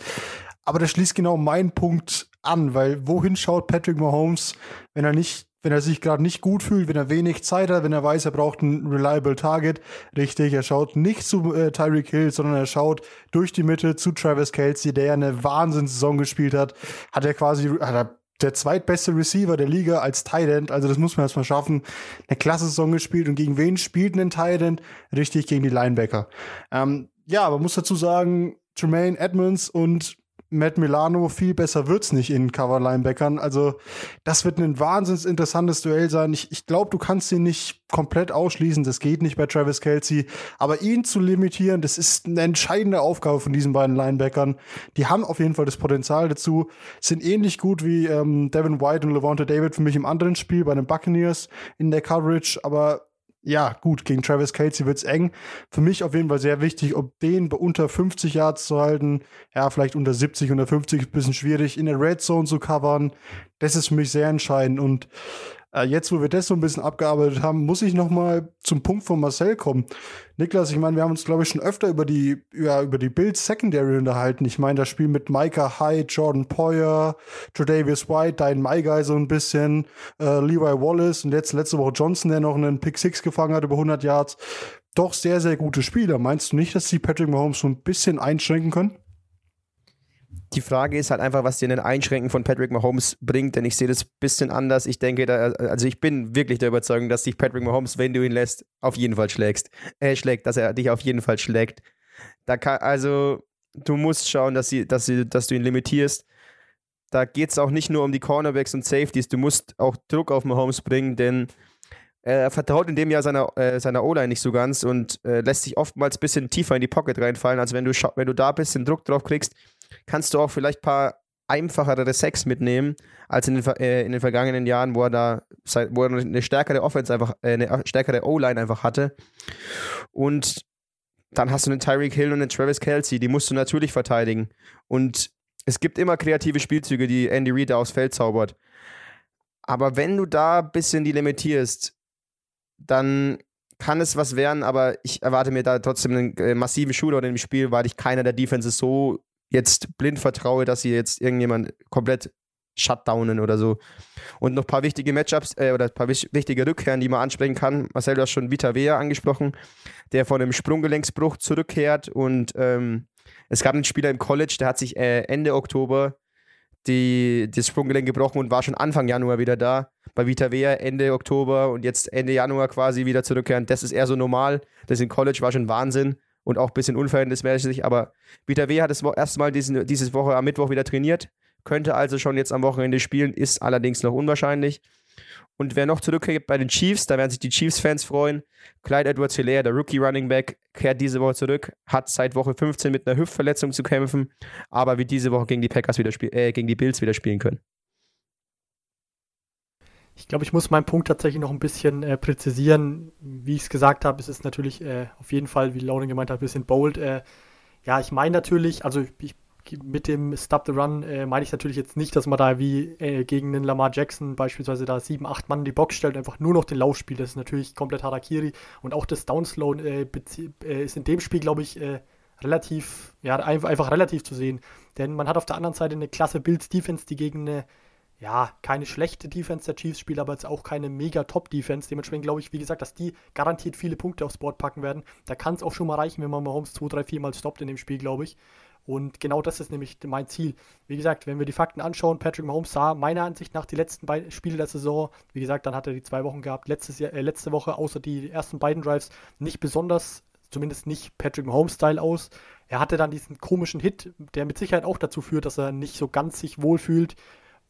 Aber das schließt genau meinen Punkt an, weil wohin schaut Patrick Mahomes, wenn er nicht, wenn er sich gerade nicht gut fühlt, wenn er wenig Zeit hat, wenn er weiß, er braucht ein reliable Target. Richtig, er schaut nicht zu äh, Tyreek Hill, sondern er schaut durch die Mitte zu Travis Kelsey, der ja eine Wahnsinnssaison gespielt hat. Hat er quasi, hat er der zweitbeste Receiver der Liga als Tight. Also das muss man erstmal schaffen. Eine klasse Saison gespielt. Und gegen wen spielt ein Tight? Richtig gegen die Linebacker. Ähm, ja, aber muss dazu sagen, Jermaine Edmonds und Matt Milano, viel besser wird's nicht in Cover-Linebackern. Also, das wird ein wahnsinnig interessantes Duell sein. Ich, ich glaube, du kannst ihn nicht komplett ausschließen. Das geht nicht bei Travis Kelsey. Aber ihn zu limitieren, das ist eine entscheidende Aufgabe von diesen beiden Linebackern. Die haben auf jeden Fall das Potenzial dazu. Sind ähnlich gut wie ähm, Devin White und Levante David für mich im anderen Spiel bei den Buccaneers in der Coverage. Aber ja, gut, gegen Travis Kelsey wird's eng. Für mich auf jeden Fall sehr wichtig, ob den unter 50 Yards zu halten. Ja, vielleicht unter 70, unter 50 ist ein bisschen schwierig. In der Red Zone zu covern, das ist für mich sehr entscheidend. Und äh, jetzt, wo wir das so ein bisschen abgearbeitet haben, muss ich noch mal zum Punkt von Marcel kommen. Niklas, ich meine, wir haben uns, glaube ich, schon öfter über die, ja, über die Bills Secondary unterhalten. Ich meine, das Spiel mit Micah Hyde, Jordan Poyer, Davis White, Dein Guy so ein bisschen, äh, Levi Wallace und jetzt letzte Woche Johnson, der noch einen Pick Six gefangen hat, über 100 Yards. doch sehr, sehr gute Spieler. Meinst du nicht, dass sie Patrick Mahomes so ein bisschen einschränken können? Die Frage ist halt einfach, was dir ein Einschränken von Patrick Mahomes bringt, denn ich sehe das ein bisschen anders. Ich denke, da, also ich bin wirklich der Überzeugung, dass dich Patrick Mahomes, wenn du ihn lässt, auf jeden Fall schlägst. Äh, schlägt, dass er dich auf jeden Fall schlägt. Da kann, also, du musst schauen, dass, sie, dass, sie, dass du ihn limitierst. Da geht es auch nicht nur um die Cornerbacks und Safeties, du musst auch Druck auf Mahomes bringen, denn er vertraut in dem Jahr seiner, äh, seiner O-Line nicht so ganz und äh, lässt sich oftmals ein bisschen tiefer in die Pocket reinfallen. Also wenn du, wenn du da ein bisschen Druck drauf kriegst, kannst du auch vielleicht ein paar einfachere Sex mitnehmen, als in den, äh, in den vergangenen Jahren, wo er da wo er eine stärkere Offense einfach, äh, eine stärkere O-Line einfach hatte. Und dann hast du einen Tyreek Hill und einen Travis Kelsey, die musst du natürlich verteidigen. Und es gibt immer kreative Spielzüge, die Andy Reid aufs Feld zaubert. Aber wenn du da ein bisschen die limitierst, dann kann es was werden, aber ich erwarte mir da trotzdem einen äh, massiven Shootout in dem Spiel, weil ich keiner der Defenses so jetzt blind vertraue, dass sie jetzt irgendjemand komplett shutdownen oder so. Und noch ein paar wichtige Matchups äh, oder ein paar wichtige Rückkehren, die man ansprechen kann. Marcel, du hast schon Vita Vea angesprochen, der von einem Sprunggelenksbruch zurückkehrt und ähm, es gab einen Spieler im College, der hat sich äh, Ende Oktober die, das Sprunggelenk gebrochen und war schon Anfang Januar wieder da. Bei Vita Vea Ende Oktober und jetzt Ende Januar quasi wieder zurückkehren. Das ist eher so normal. Das in College war schon Wahnsinn und auch ein bisschen unverhältnismäßig. Aber Vita Vea hat das erste Mal diesen, dieses Woche am Mittwoch wieder trainiert. Könnte also schon jetzt am Wochenende spielen, ist allerdings noch unwahrscheinlich. Und wer noch zurückkehrt bei den Chiefs, da werden sich die Chiefs-Fans freuen. Clyde Edwards Hilaire, der Rookie Running Back, kehrt diese Woche zurück, hat seit Woche 15 mit einer Hüftverletzung zu kämpfen, aber wird diese Woche gegen die Packers wieder äh, gegen die Bills wieder spielen können. Ich glaube, ich muss meinen Punkt tatsächlich noch ein bisschen äh, präzisieren. Wie ich es gesagt habe, es ist natürlich äh, auf jeden Fall, wie Lauren gemeint hat, ein bisschen bold. Äh, ja, ich meine natürlich, also ich mit dem Stop the Run äh, meine ich natürlich jetzt nicht, dass man da wie äh, gegen den Lamar Jackson beispielsweise da sieben, acht Mann in die Box stellt einfach nur noch den Lauf spielt. Das ist natürlich komplett Harakiri. Und auch das Downslow äh, ist in dem Spiel, glaube ich, relativ, ja, einfach relativ zu sehen. Denn man hat auf der anderen Seite eine klasse Bills Defense, die gegen eine, ja, keine schlechte Defense der Chiefs spielt, aber jetzt auch keine mega Top-Defense. Dementsprechend glaube ich, wie gesagt, dass die garantiert viele Punkte aufs Board packen werden. Da kann es auch schon mal reichen, wenn man Mahomes 2, 3, 4 Mal stoppt in dem Spiel, glaube ich. Und genau das ist nämlich mein Ziel. Wie gesagt, wenn wir die Fakten anschauen, Patrick Mahomes sah meiner Ansicht nach die letzten beiden Spiele der Saison, wie gesagt, dann hat er die zwei Wochen gehabt, letztes Jahr, äh, letzte Woche außer die ersten beiden Drives nicht besonders, zumindest nicht Patrick Mahomes-Style aus. Er hatte dann diesen komischen Hit, der mit Sicherheit auch dazu führt, dass er nicht so ganz sich wohlfühlt.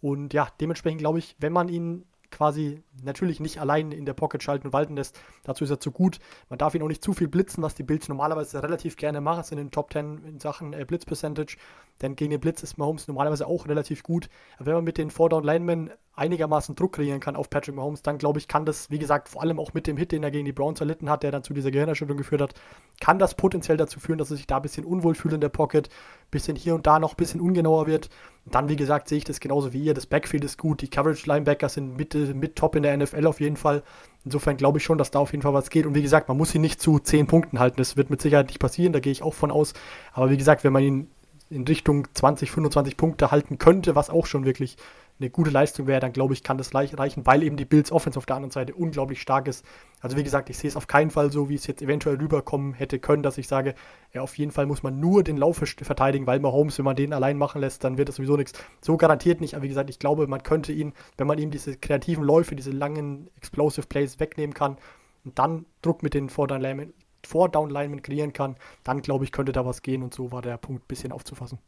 Und ja, dementsprechend glaube ich, wenn man ihn quasi natürlich nicht allein in der Pocket schalten und walten lässt. Dazu ist er zu gut. Man darf ihn auch nicht zu viel blitzen, was die Bills normalerweise relativ gerne machen, sind in den Top 10 in Sachen äh, Blitz-Percentage. Denn gegen den Blitz ist Mahomes normalerweise auch relativ gut. Aber wenn man mit den Four-Down-Linemen einigermaßen Druck kreieren kann auf Patrick Mahomes, dann glaube ich, kann das, wie gesagt, vor allem auch mit dem Hit, den er gegen die Browns erlitten hat, der dann zu dieser Gehirnerschütterung geführt hat, kann das potenziell dazu führen, dass er sich da ein bisschen unwohl fühlt in der Pocket, ein bisschen hier und da noch ein bisschen ungenauer wird. dann, wie gesagt, sehe ich das genauso wie ihr. Das Backfield ist gut, die Coverage-Linebacker sind mit, mit top in der NFL auf jeden Fall. Insofern glaube ich schon, dass da auf jeden Fall was geht. Und wie gesagt, man muss ihn nicht zu 10 Punkten halten. Das wird mit Sicherheit nicht passieren, da gehe ich auch von aus. Aber wie gesagt, wenn man ihn in Richtung 20, 25 Punkte halten könnte, was auch schon wirklich eine gute Leistung wäre, dann glaube ich, kann das reichen, weil eben die Bills Offense auf der anderen Seite unglaublich stark ist. Also wie gesagt, ich sehe es auf keinen Fall so, wie es jetzt eventuell rüberkommen hätte können, dass ich sage, ja, auf jeden Fall muss man nur den Lauf verteidigen, weil Mahomes, wenn man den allein machen lässt, dann wird das sowieso nichts. So garantiert nicht, aber wie gesagt, ich glaube, man könnte ihn, wenn man ihm diese kreativen Läufe, diese langen Explosive Plays wegnehmen kann und dann Druck mit den Four-Down-Linemen kreieren kann, dann glaube ich, könnte da was gehen und so war der Punkt ein bisschen aufzufassen.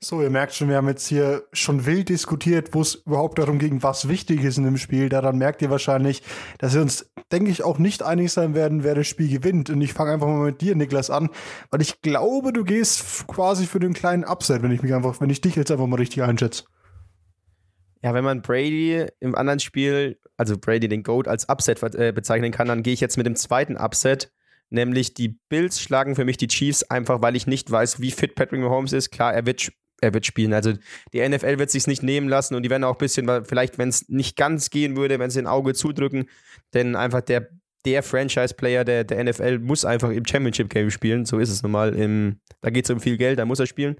So, ihr merkt schon, wir haben jetzt hier schon wild diskutiert, wo es überhaupt darum ging, was wichtig ist in dem Spiel. Daran merkt ihr wahrscheinlich, dass wir uns, denke ich, auch nicht einig sein werden, wer das Spiel gewinnt. Und ich fange einfach mal mit dir, Niklas, an, weil ich glaube, du gehst quasi für den kleinen Upset, wenn ich mich einfach, wenn ich dich jetzt einfach mal richtig einschätze. Ja, wenn man Brady im anderen Spiel, also Brady den Goat als Upset äh, bezeichnen kann, dann gehe ich jetzt mit dem zweiten Upset nämlich die Bills schlagen für mich die Chiefs einfach, weil ich nicht weiß, wie fit Patrick Mahomes ist. Klar, er wird er wird spielen. Also die NFL wird sich nicht nehmen lassen und die werden auch ein bisschen, vielleicht wenn es nicht ganz gehen würde, wenn sie ein Auge zudrücken, denn einfach der, der Franchise-Player der, der NFL muss einfach im Championship-Game spielen. So ist es normal. Im, da geht es um viel Geld, da muss er spielen.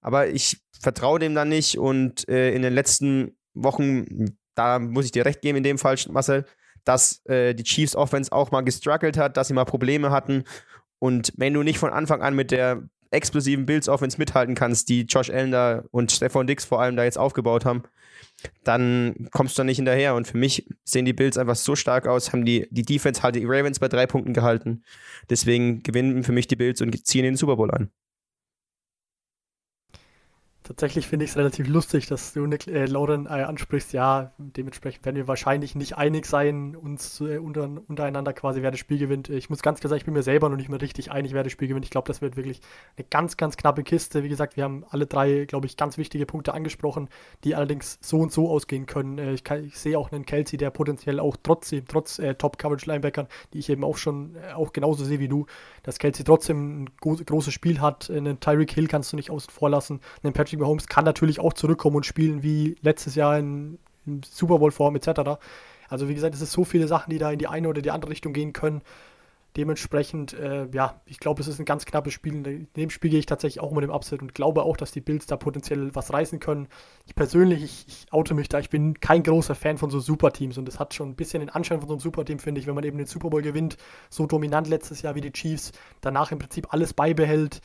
Aber ich vertraue dem dann nicht und äh, in den letzten Wochen, da muss ich dir recht geben in dem Fall, Marcel, dass äh, die Chiefs Offense auch mal gestruggelt hat, dass sie mal Probleme hatten. Und wenn du nicht von Anfang an mit der explosiven Bills Offense mithalten kannst, die Josh Allen da und Stefan Dix vor allem da jetzt aufgebaut haben, dann kommst du da nicht hinterher. Und für mich sehen die Bills einfach so stark aus, haben die, die Defense halt die Ravens bei drei Punkten gehalten. Deswegen gewinnen für mich die Bills und ziehen den Super Bowl ein. Tatsächlich finde ich es relativ lustig, dass du äh, Lauren äh, ansprichst. Ja, dementsprechend werden wir wahrscheinlich nicht einig sein, uns äh, unter, untereinander quasi, wer das Spiel gewinnt. Ich muss ganz klar sagen, ich bin mir selber noch nicht mehr richtig einig, wer das Spiel gewinnt. Ich glaube, das wird wirklich eine ganz, ganz knappe Kiste. Wie gesagt, wir haben alle drei, glaube ich, ganz wichtige Punkte angesprochen, die allerdings so und so ausgehen können. Äh, ich, ich sehe auch einen Kelsey, der potenziell auch trotzdem, trotz äh, Top-Coverage-Linebackern, die ich eben auch schon äh, auch genauso sehe wie du, dass Kelsey trotzdem ein großes Spiel hat. Einen Tyreek Hill kannst du nicht außen vor lassen. Einen Patrick Mahomes kann natürlich auch zurückkommen und spielen wie letztes Jahr in, in Super Bowl Form etc. Also wie gesagt, es ist so viele Sachen, die da in die eine oder die andere Richtung gehen können. Dementsprechend, äh, ja, ich glaube, es ist ein ganz knappes Spiel. In dem Spiel gehe ich tatsächlich auch mit dem Upset und glaube auch, dass die Bills da potenziell was reißen können. Ich persönlich, ich, ich oute mich da, ich bin kein großer Fan von so Superteams und es hat schon ein bisschen den Anschein von so einem Superteam, finde ich, wenn man eben den Super Bowl gewinnt, so dominant letztes Jahr wie die Chiefs, danach im Prinzip alles beibehält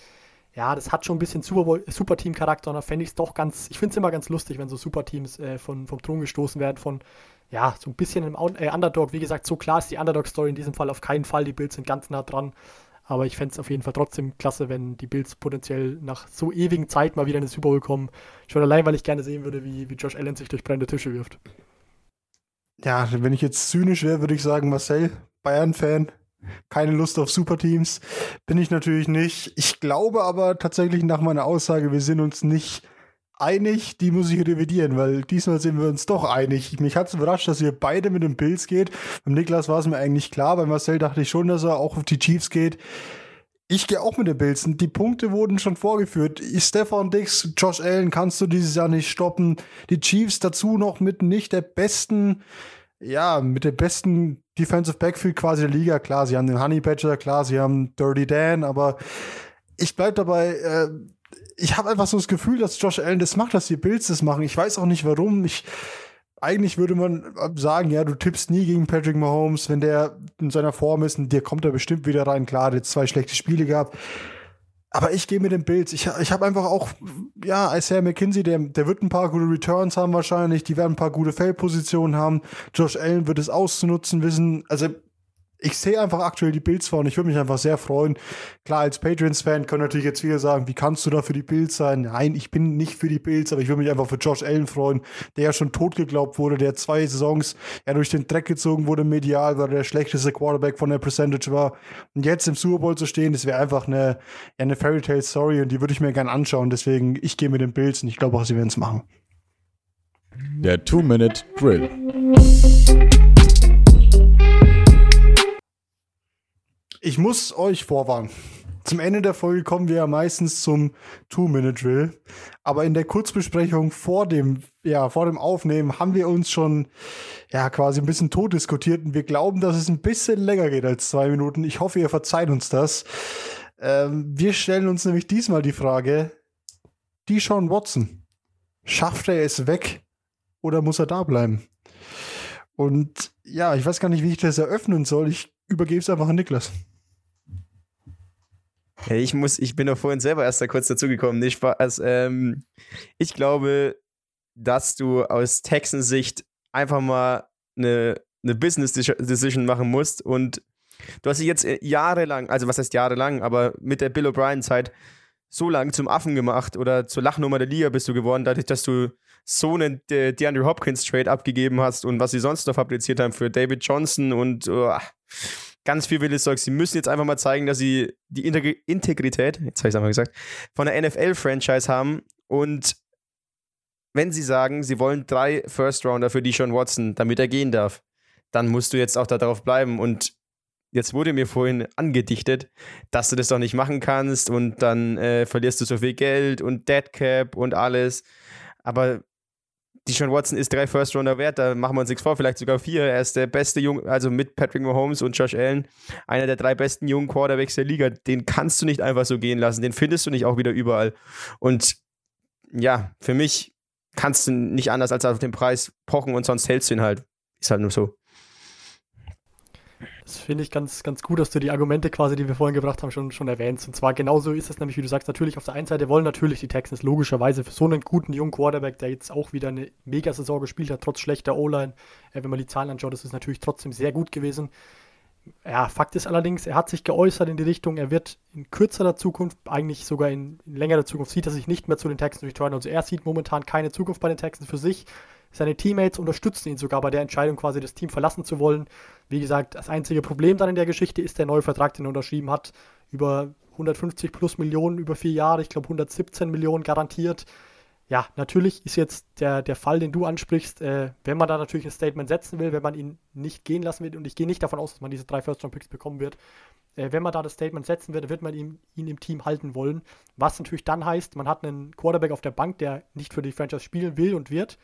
ja, das hat schon ein bisschen Superteam-Charakter und da fände ich es doch ganz, ich finde es immer ganz lustig, wenn so Superteams äh, von, vom Thron gestoßen werden, von, ja, so ein bisschen im äh, Underdog. Wie gesagt, so klar ist die Underdog-Story in diesem Fall auf keinen Fall. Die Bills sind ganz nah dran. Aber ich fände es auf jeden Fall trotzdem klasse, wenn die Bills potenziell nach so ewigen Zeit mal wieder in den Super Bowl kommen. Schon allein, weil ich gerne sehen würde, wie, wie Josh Allen sich durch brennende Tische wirft. Ja, wenn ich jetzt zynisch wäre, würde ich sagen, Marcel, Bayern-Fan, keine Lust auf Superteams. Bin ich natürlich nicht. Ich glaube aber tatsächlich nach meiner Aussage, wir sind uns nicht einig. Die muss ich revidieren, weil diesmal sind wir uns doch einig. Mich hat es überrascht, dass ihr beide mit den Bills geht. Beim Niklas war es mir eigentlich klar. Bei Marcel dachte ich schon, dass er auch auf die Chiefs geht. Ich gehe auch mit den Bills. Die Punkte wurden schon vorgeführt. Stefan Dix, Josh Allen kannst du dieses Jahr nicht stoppen. Die Chiefs dazu noch mit nicht der besten ja, mit dem besten Defensive Backfield quasi der Liga. Klar, sie haben den Honey Badger, klar, sie haben Dirty Dan, aber ich bleib dabei, äh, ich habe einfach so das Gefühl, dass Josh Allen das macht, dass die Bills das machen. Ich weiß auch nicht warum. Ich, eigentlich würde man sagen, ja, du tippst nie gegen Patrick Mahomes, wenn der in seiner Form ist und der kommt da bestimmt wieder rein. Klar, der zwei schlechte Spiele gehabt. Aber ich gehe mit den Bills. Ich, ich habe einfach auch, ja, Isaiah McKinsey, der, der wird ein paar gute Returns haben wahrscheinlich. Die werden ein paar gute Feldpositionen haben. Josh Allen wird es auszunutzen wissen. Also ich sehe einfach aktuell die Bills vor und ich würde mich einfach sehr freuen. Klar, als Patriots-Fan können natürlich jetzt wieder sagen, wie kannst du da für die Bills sein? Nein, ich bin nicht für die Bills, aber ich würde mich einfach für Josh Allen freuen, der ja schon tot geglaubt wurde, der zwei Saisons ja durch den Dreck gezogen wurde medial, weil er der schlechteste Quarterback von der Percentage war. Und jetzt im Super Bowl zu stehen, das wäre einfach eine, ja, eine Fairy Tale Story und die würde ich mir gerne anschauen. Deswegen, ich gehe mit den Bills und ich glaube auch, sie werden es machen. Der Two-Minute-Drill. Ich muss euch vorwarnen. Zum Ende der Folge kommen wir ja meistens zum Two-Minute-Drill. Aber in der Kurzbesprechung vor dem, ja, vor dem Aufnehmen haben wir uns schon, ja, quasi ein bisschen tot diskutiert und wir glauben, dass es ein bisschen länger geht als zwei Minuten. Ich hoffe, ihr verzeiht uns das. Ähm, wir stellen uns nämlich diesmal die Frage, die Sean Watson, schafft er es weg oder muss er da bleiben? Und ja, ich weiß gar nicht, wie ich das eröffnen soll. Ich übergebe es einfach an Niklas. Hey, ich muss, ich bin doch vorhin selber erst da kurz dazugekommen. Ich, ähm, ich glaube, dass du aus Texans Sicht einfach mal eine, eine Business Decision machen musst und du hast dich jetzt äh, jahrelang, also was heißt jahrelang, aber mit der Bill O'Brien Zeit so lange zum Affen gemacht oder zur Lachnummer der Liga bist du geworden, dadurch, dass du so einen äh, DeAndre Hopkins Trade abgegeben hast und was sie sonst noch fabriziert haben für David Johnson und uh, ganz viel wildes Zeug. Sie müssen jetzt einfach mal zeigen, dass sie die Integrität, jetzt habe ich es einmal gesagt, von der NFL-Franchise haben und wenn sie sagen, sie wollen drei First-Rounder für die Sean Watson, damit er gehen darf, dann musst du jetzt auch darauf bleiben und jetzt wurde mir vorhin angedichtet, dass du das doch nicht machen kannst und dann äh, verlierst du so viel Geld und Deadcap und alles. Aber die Sean Watson ist drei First-Rounder wert, da machen wir uns nichts vor, vielleicht sogar vier. Er ist der beste Jung, also mit Patrick Mahomes und Josh Allen, einer der drei besten jungen Quarterbacks der Liga. Den kannst du nicht einfach so gehen lassen, den findest du nicht auch wieder überall. Und ja, für mich kannst du nicht anders als auf den Preis pochen und sonst hältst du ihn halt. Ist halt nur so. Das finde ich ganz, ganz gut, dass du die Argumente quasi, die wir vorhin gebracht haben, schon, schon erwähnst. Und zwar genauso ist es nämlich, wie du sagst, natürlich auf der einen Seite wollen natürlich die Texans logischerweise für so einen guten jungen Quarterback, der jetzt auch wieder eine Mega-Saison gespielt hat, trotz schlechter O-Line, äh, wenn man die Zahlen anschaut, das ist natürlich trotzdem sehr gut gewesen. Ja, Fakt ist allerdings, er hat sich geäußert in die Richtung, er wird in kürzerer Zukunft, eigentlich sogar in, in längerer Zukunft, sieht er sich nicht mehr zu den Texans returnen. Also er sieht momentan keine Zukunft bei den Texans für sich. Seine Teammates unterstützen ihn sogar bei der Entscheidung, quasi das Team verlassen zu wollen. Wie gesagt, das einzige Problem dann in der Geschichte ist der neue Vertrag, den er unterschrieben hat. Über 150 plus Millionen über vier Jahre, ich glaube 117 Millionen garantiert. Ja, natürlich ist jetzt der, der Fall, den du ansprichst, äh, wenn man da natürlich ein Statement setzen will, wenn man ihn nicht gehen lassen will, und ich gehe nicht davon aus, dass man diese drei First-Round-Picks bekommen wird, äh, wenn man da das Statement setzen wird, wird man ihn, ihn im Team halten wollen. Was natürlich dann heißt, man hat einen Quarterback auf der Bank, der nicht für die Franchise spielen will und wird.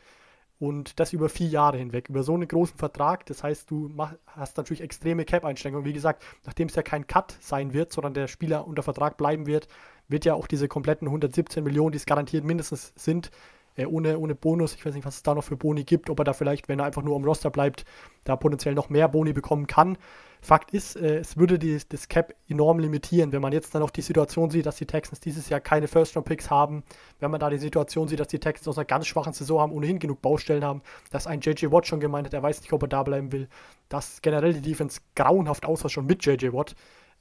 Und das über vier Jahre hinweg, über so einen großen Vertrag. Das heißt, du mach, hast natürlich extreme Cap-Einschränkungen. Wie gesagt, nachdem es ja kein Cut sein wird, sondern der Spieler unter Vertrag bleiben wird, wird ja auch diese kompletten 117 Millionen, die es garantiert mindestens sind, äh, ohne, ohne Bonus, ich weiß nicht, was es da noch für Boni gibt, ob er da vielleicht, wenn er einfach nur am Roster bleibt, da potenziell noch mehr Boni bekommen kann. Fakt ist, äh, es würde die, das Cap enorm limitieren, wenn man jetzt dann noch die Situation sieht, dass die Texans dieses Jahr keine First-Round-Picks haben, wenn man da die Situation sieht, dass die Texans aus einer ganz schwachen Saison haben, ohnehin genug Baustellen haben, dass ein JJ Watt schon gemeint hat, er weiß nicht, ob er da bleiben will, dass generell die Defense grauenhaft aussah, schon mit JJ Watt.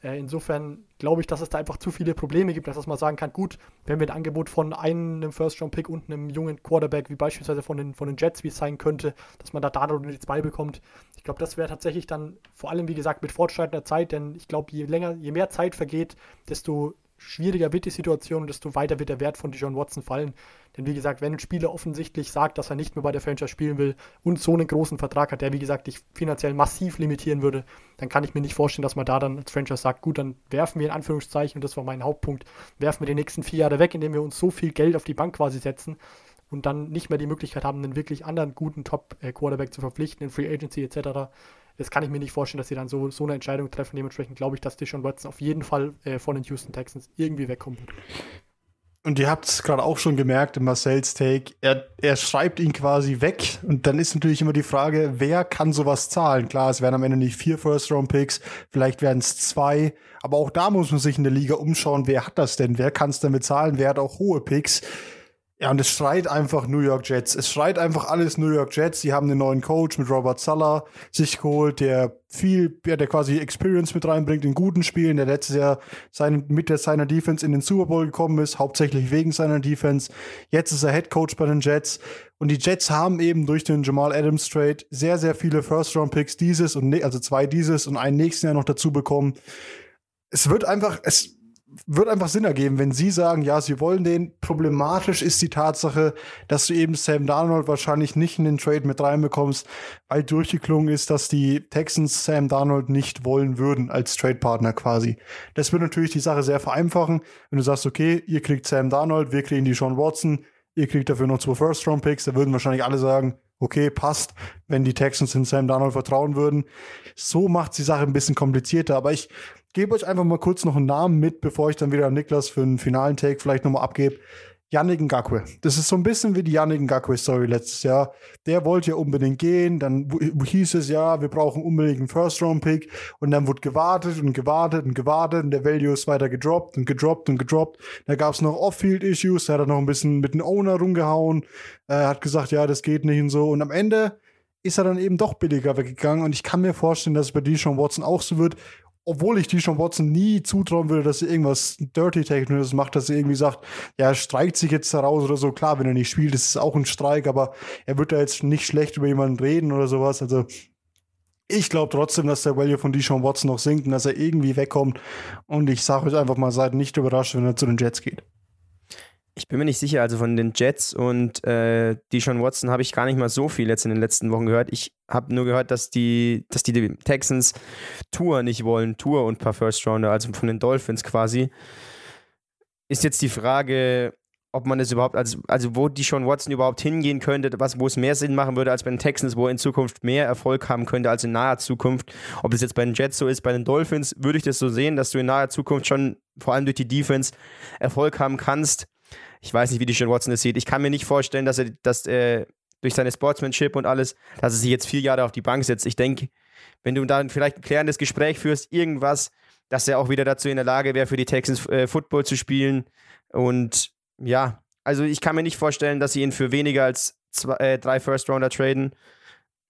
Äh, insofern glaube ich, dass es da einfach zu viele Probleme gibt, dass man sagen kann, gut, wenn wir ein Angebot von einem First-Round-Pick und einem jungen Quarterback, wie beispielsweise von den, von den Jets, wie es sein könnte, dass man da da die zwei bekommt. Ich glaube, das wäre tatsächlich dann vor allem, wie gesagt, mit fortschreitender Zeit, denn ich glaube, je länger, je mehr Zeit vergeht, desto schwieriger wird die Situation, desto weiter wird der Wert von Dijon Watson fallen. Denn wie gesagt, wenn ein Spieler offensichtlich sagt, dass er nicht mehr bei der Franchise spielen will und so einen großen Vertrag hat, der wie gesagt dich finanziell massiv limitieren würde, dann kann ich mir nicht vorstellen, dass man da dann als Franchise sagt, gut, dann werfen wir in Anführungszeichen, und das war mein Hauptpunkt, werfen wir die nächsten vier Jahre weg, indem wir uns so viel Geld auf die Bank quasi setzen und dann nicht mehr die Möglichkeit haben, einen wirklich anderen guten Top-Quarterback zu verpflichten in Free Agency etc das kann ich mir nicht vorstellen, dass sie dann so, so eine Entscheidung treffen. Dementsprechend glaube ich, dass Deshaun Watson auf jeden Fall äh, von den Houston Texans irgendwie wegkommen wird. Und ihr habt es gerade auch schon gemerkt im Marcells Take, er, er schreibt ihn quasi weg. Und dann ist natürlich immer die Frage, wer kann sowas zahlen? Klar, es werden am Ende nicht vier First-Round-Picks, vielleicht werden es zwei. Aber auch da muss man sich in der Liga umschauen, wer hat das denn? Wer kann es denn bezahlen? Wer hat auch hohe Picks? Ja, und es schreit einfach New York Jets. Es schreit einfach alles New York Jets. Sie haben einen neuen Coach mit Robert Sala sich geholt, der viel, ja, der quasi Experience mit reinbringt in guten Spielen, der letztes Jahr sein, mit der, seiner Defense in den Super Bowl gekommen ist, hauptsächlich wegen seiner Defense. Jetzt ist er Head Coach bei den Jets. Und die Jets haben eben durch den Jamal Adams Trade sehr, sehr viele First Round Picks dieses und, ne, also zwei dieses und einen nächsten Jahr noch dazu bekommen. Es wird einfach, es, wird einfach Sinn ergeben, wenn sie sagen, ja, sie wollen den. Problematisch ist die Tatsache, dass du eben Sam Darnold wahrscheinlich nicht in den Trade mit reinbekommst, weil durchgeklungen ist, dass die Texans Sam Darnold nicht wollen würden als Trade-Partner quasi. Das wird natürlich die Sache sehr vereinfachen, wenn du sagst, okay, ihr kriegt Sam Darnold, wir kriegen die Sean Watson, ihr kriegt dafür noch zwei First-Round-Picks, da würden wahrscheinlich alle sagen, okay, passt, wenn die Texans in Sam Darnold vertrauen würden. So macht die Sache ein bisschen komplizierter, aber ich gebe euch einfach mal kurz noch einen Namen mit, bevor ich dann wieder Niklas für einen finalen Take vielleicht nochmal abgebe. Yannick Ngakwe. Das ist so ein bisschen wie die Yannick Ngakwe-Story letztes Jahr. Der wollte ja unbedingt gehen, dann hieß es ja, wir brauchen unbedingt einen First-Round-Pick und dann wurde gewartet und gewartet und gewartet und der Value ist weiter gedroppt und gedroppt und gedroppt. Da gab es noch Off-Field-Issues, da hat er noch ein bisschen mit dem Owner rumgehauen, er hat gesagt, ja, das geht nicht und so und am Ende ist er dann eben doch billiger weggegangen und ich kann mir vorstellen, dass es bei Deshaun Watson auch so wird obwohl ich die Watson nie zutrauen würde, dass sie irgendwas Dirty Technisches macht, dass sie irgendwie sagt, ja, er streikt sich jetzt heraus oder so. Klar, wenn er nicht spielt, ist es auch ein Streik, aber er wird da jetzt nicht schlecht über jemanden reden oder sowas. Also ich glaube trotzdem, dass der Value von Deshaun Watson noch sinkt und dass er irgendwie wegkommt. Und ich sage euch einfach mal, seid nicht überrascht, wenn er zu den Jets geht. Ich bin mir nicht sicher, also von den Jets und äh, Deshaun Watson habe ich gar nicht mal so viel jetzt in den letzten Wochen gehört. Ich habe nur gehört, dass die, dass die Texans Tour nicht wollen, Tour und paar First Rounder, also von den Dolphins quasi. Ist jetzt die Frage, ob man das überhaupt, also, also wo Deshaun Watson überhaupt hingehen könnte, was, wo es mehr Sinn machen würde als bei den Texans, wo er in Zukunft mehr Erfolg haben könnte als in naher Zukunft. Ob das jetzt bei den Jets so ist, bei den Dolphins würde ich das so sehen, dass du in naher Zukunft schon vor allem durch die Defense Erfolg haben kannst ich weiß nicht, wie die Sean Watson das sieht. Ich kann mir nicht vorstellen, dass er, dass, äh, durch seine Sportsmanship und alles, dass er sich jetzt vier Jahre auf die Bank setzt. Ich denke, wenn du dann vielleicht ein klärendes Gespräch führst, irgendwas, dass er auch wieder dazu in der Lage wäre, für die Texans äh, Football zu spielen. Und ja, also ich kann mir nicht vorstellen, dass sie ihn für weniger als zwei, äh, drei First Rounder traden.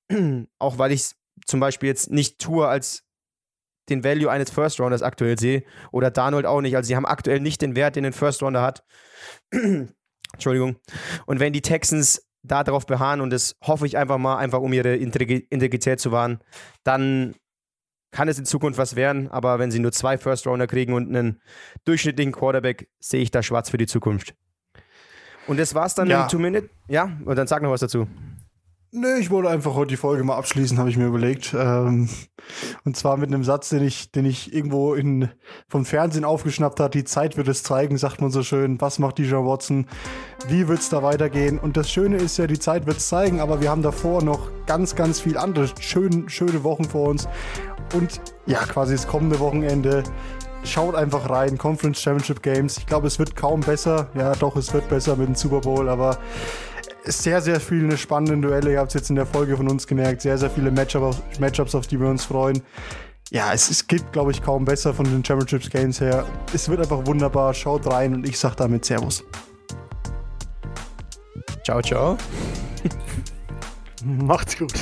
<clears throat> auch weil ich es zum Beispiel jetzt nicht tue als den Value eines First Rounders aktuell sehe. Oder Darnold auch nicht. Also sie haben aktuell nicht den Wert, den ein First Rounder hat. <clears throat> Entschuldigung. Und wenn die Texans darauf beharren, und das hoffe ich einfach mal, einfach um ihre Integrität zu wahren, dann kann es in Zukunft was werden. Aber wenn sie nur zwei First Rounder kriegen und einen durchschnittlichen Quarterback, sehe ich da schwarz für die Zukunft. Und das war's dann Ja. in Two Minute. Ja, und dann sag noch was dazu. Nö, ich wollte einfach heute die Folge mal abschließen, habe ich mir überlegt. Ähm, und zwar mit einem Satz, den ich, den ich irgendwo in, vom Fernsehen aufgeschnappt hat. Die Zeit wird es zeigen, sagt man so schön. Was macht Dijon Watson? Wie wird es da weitergehen? Und das Schöne ist ja, die Zeit wird es zeigen, aber wir haben davor noch ganz, ganz viel andere schön, schöne Wochen vor uns. Und ja, quasi das kommende Wochenende. Schaut einfach rein, Conference Championship Games. Ich glaube, es wird kaum besser. Ja, doch, es wird besser mit dem Super Bowl, aber sehr, sehr viele spannende Duelle. Ihr habt es jetzt in der Folge von uns gemerkt. Sehr, sehr viele Matchup Matchups, auf die wir uns freuen. Ja, es, es geht, glaube ich, kaum besser von den Championships Games her. Es wird einfach wunderbar. Schaut rein und ich sage damit Servus. Ciao, ciao. <laughs> Macht's gut.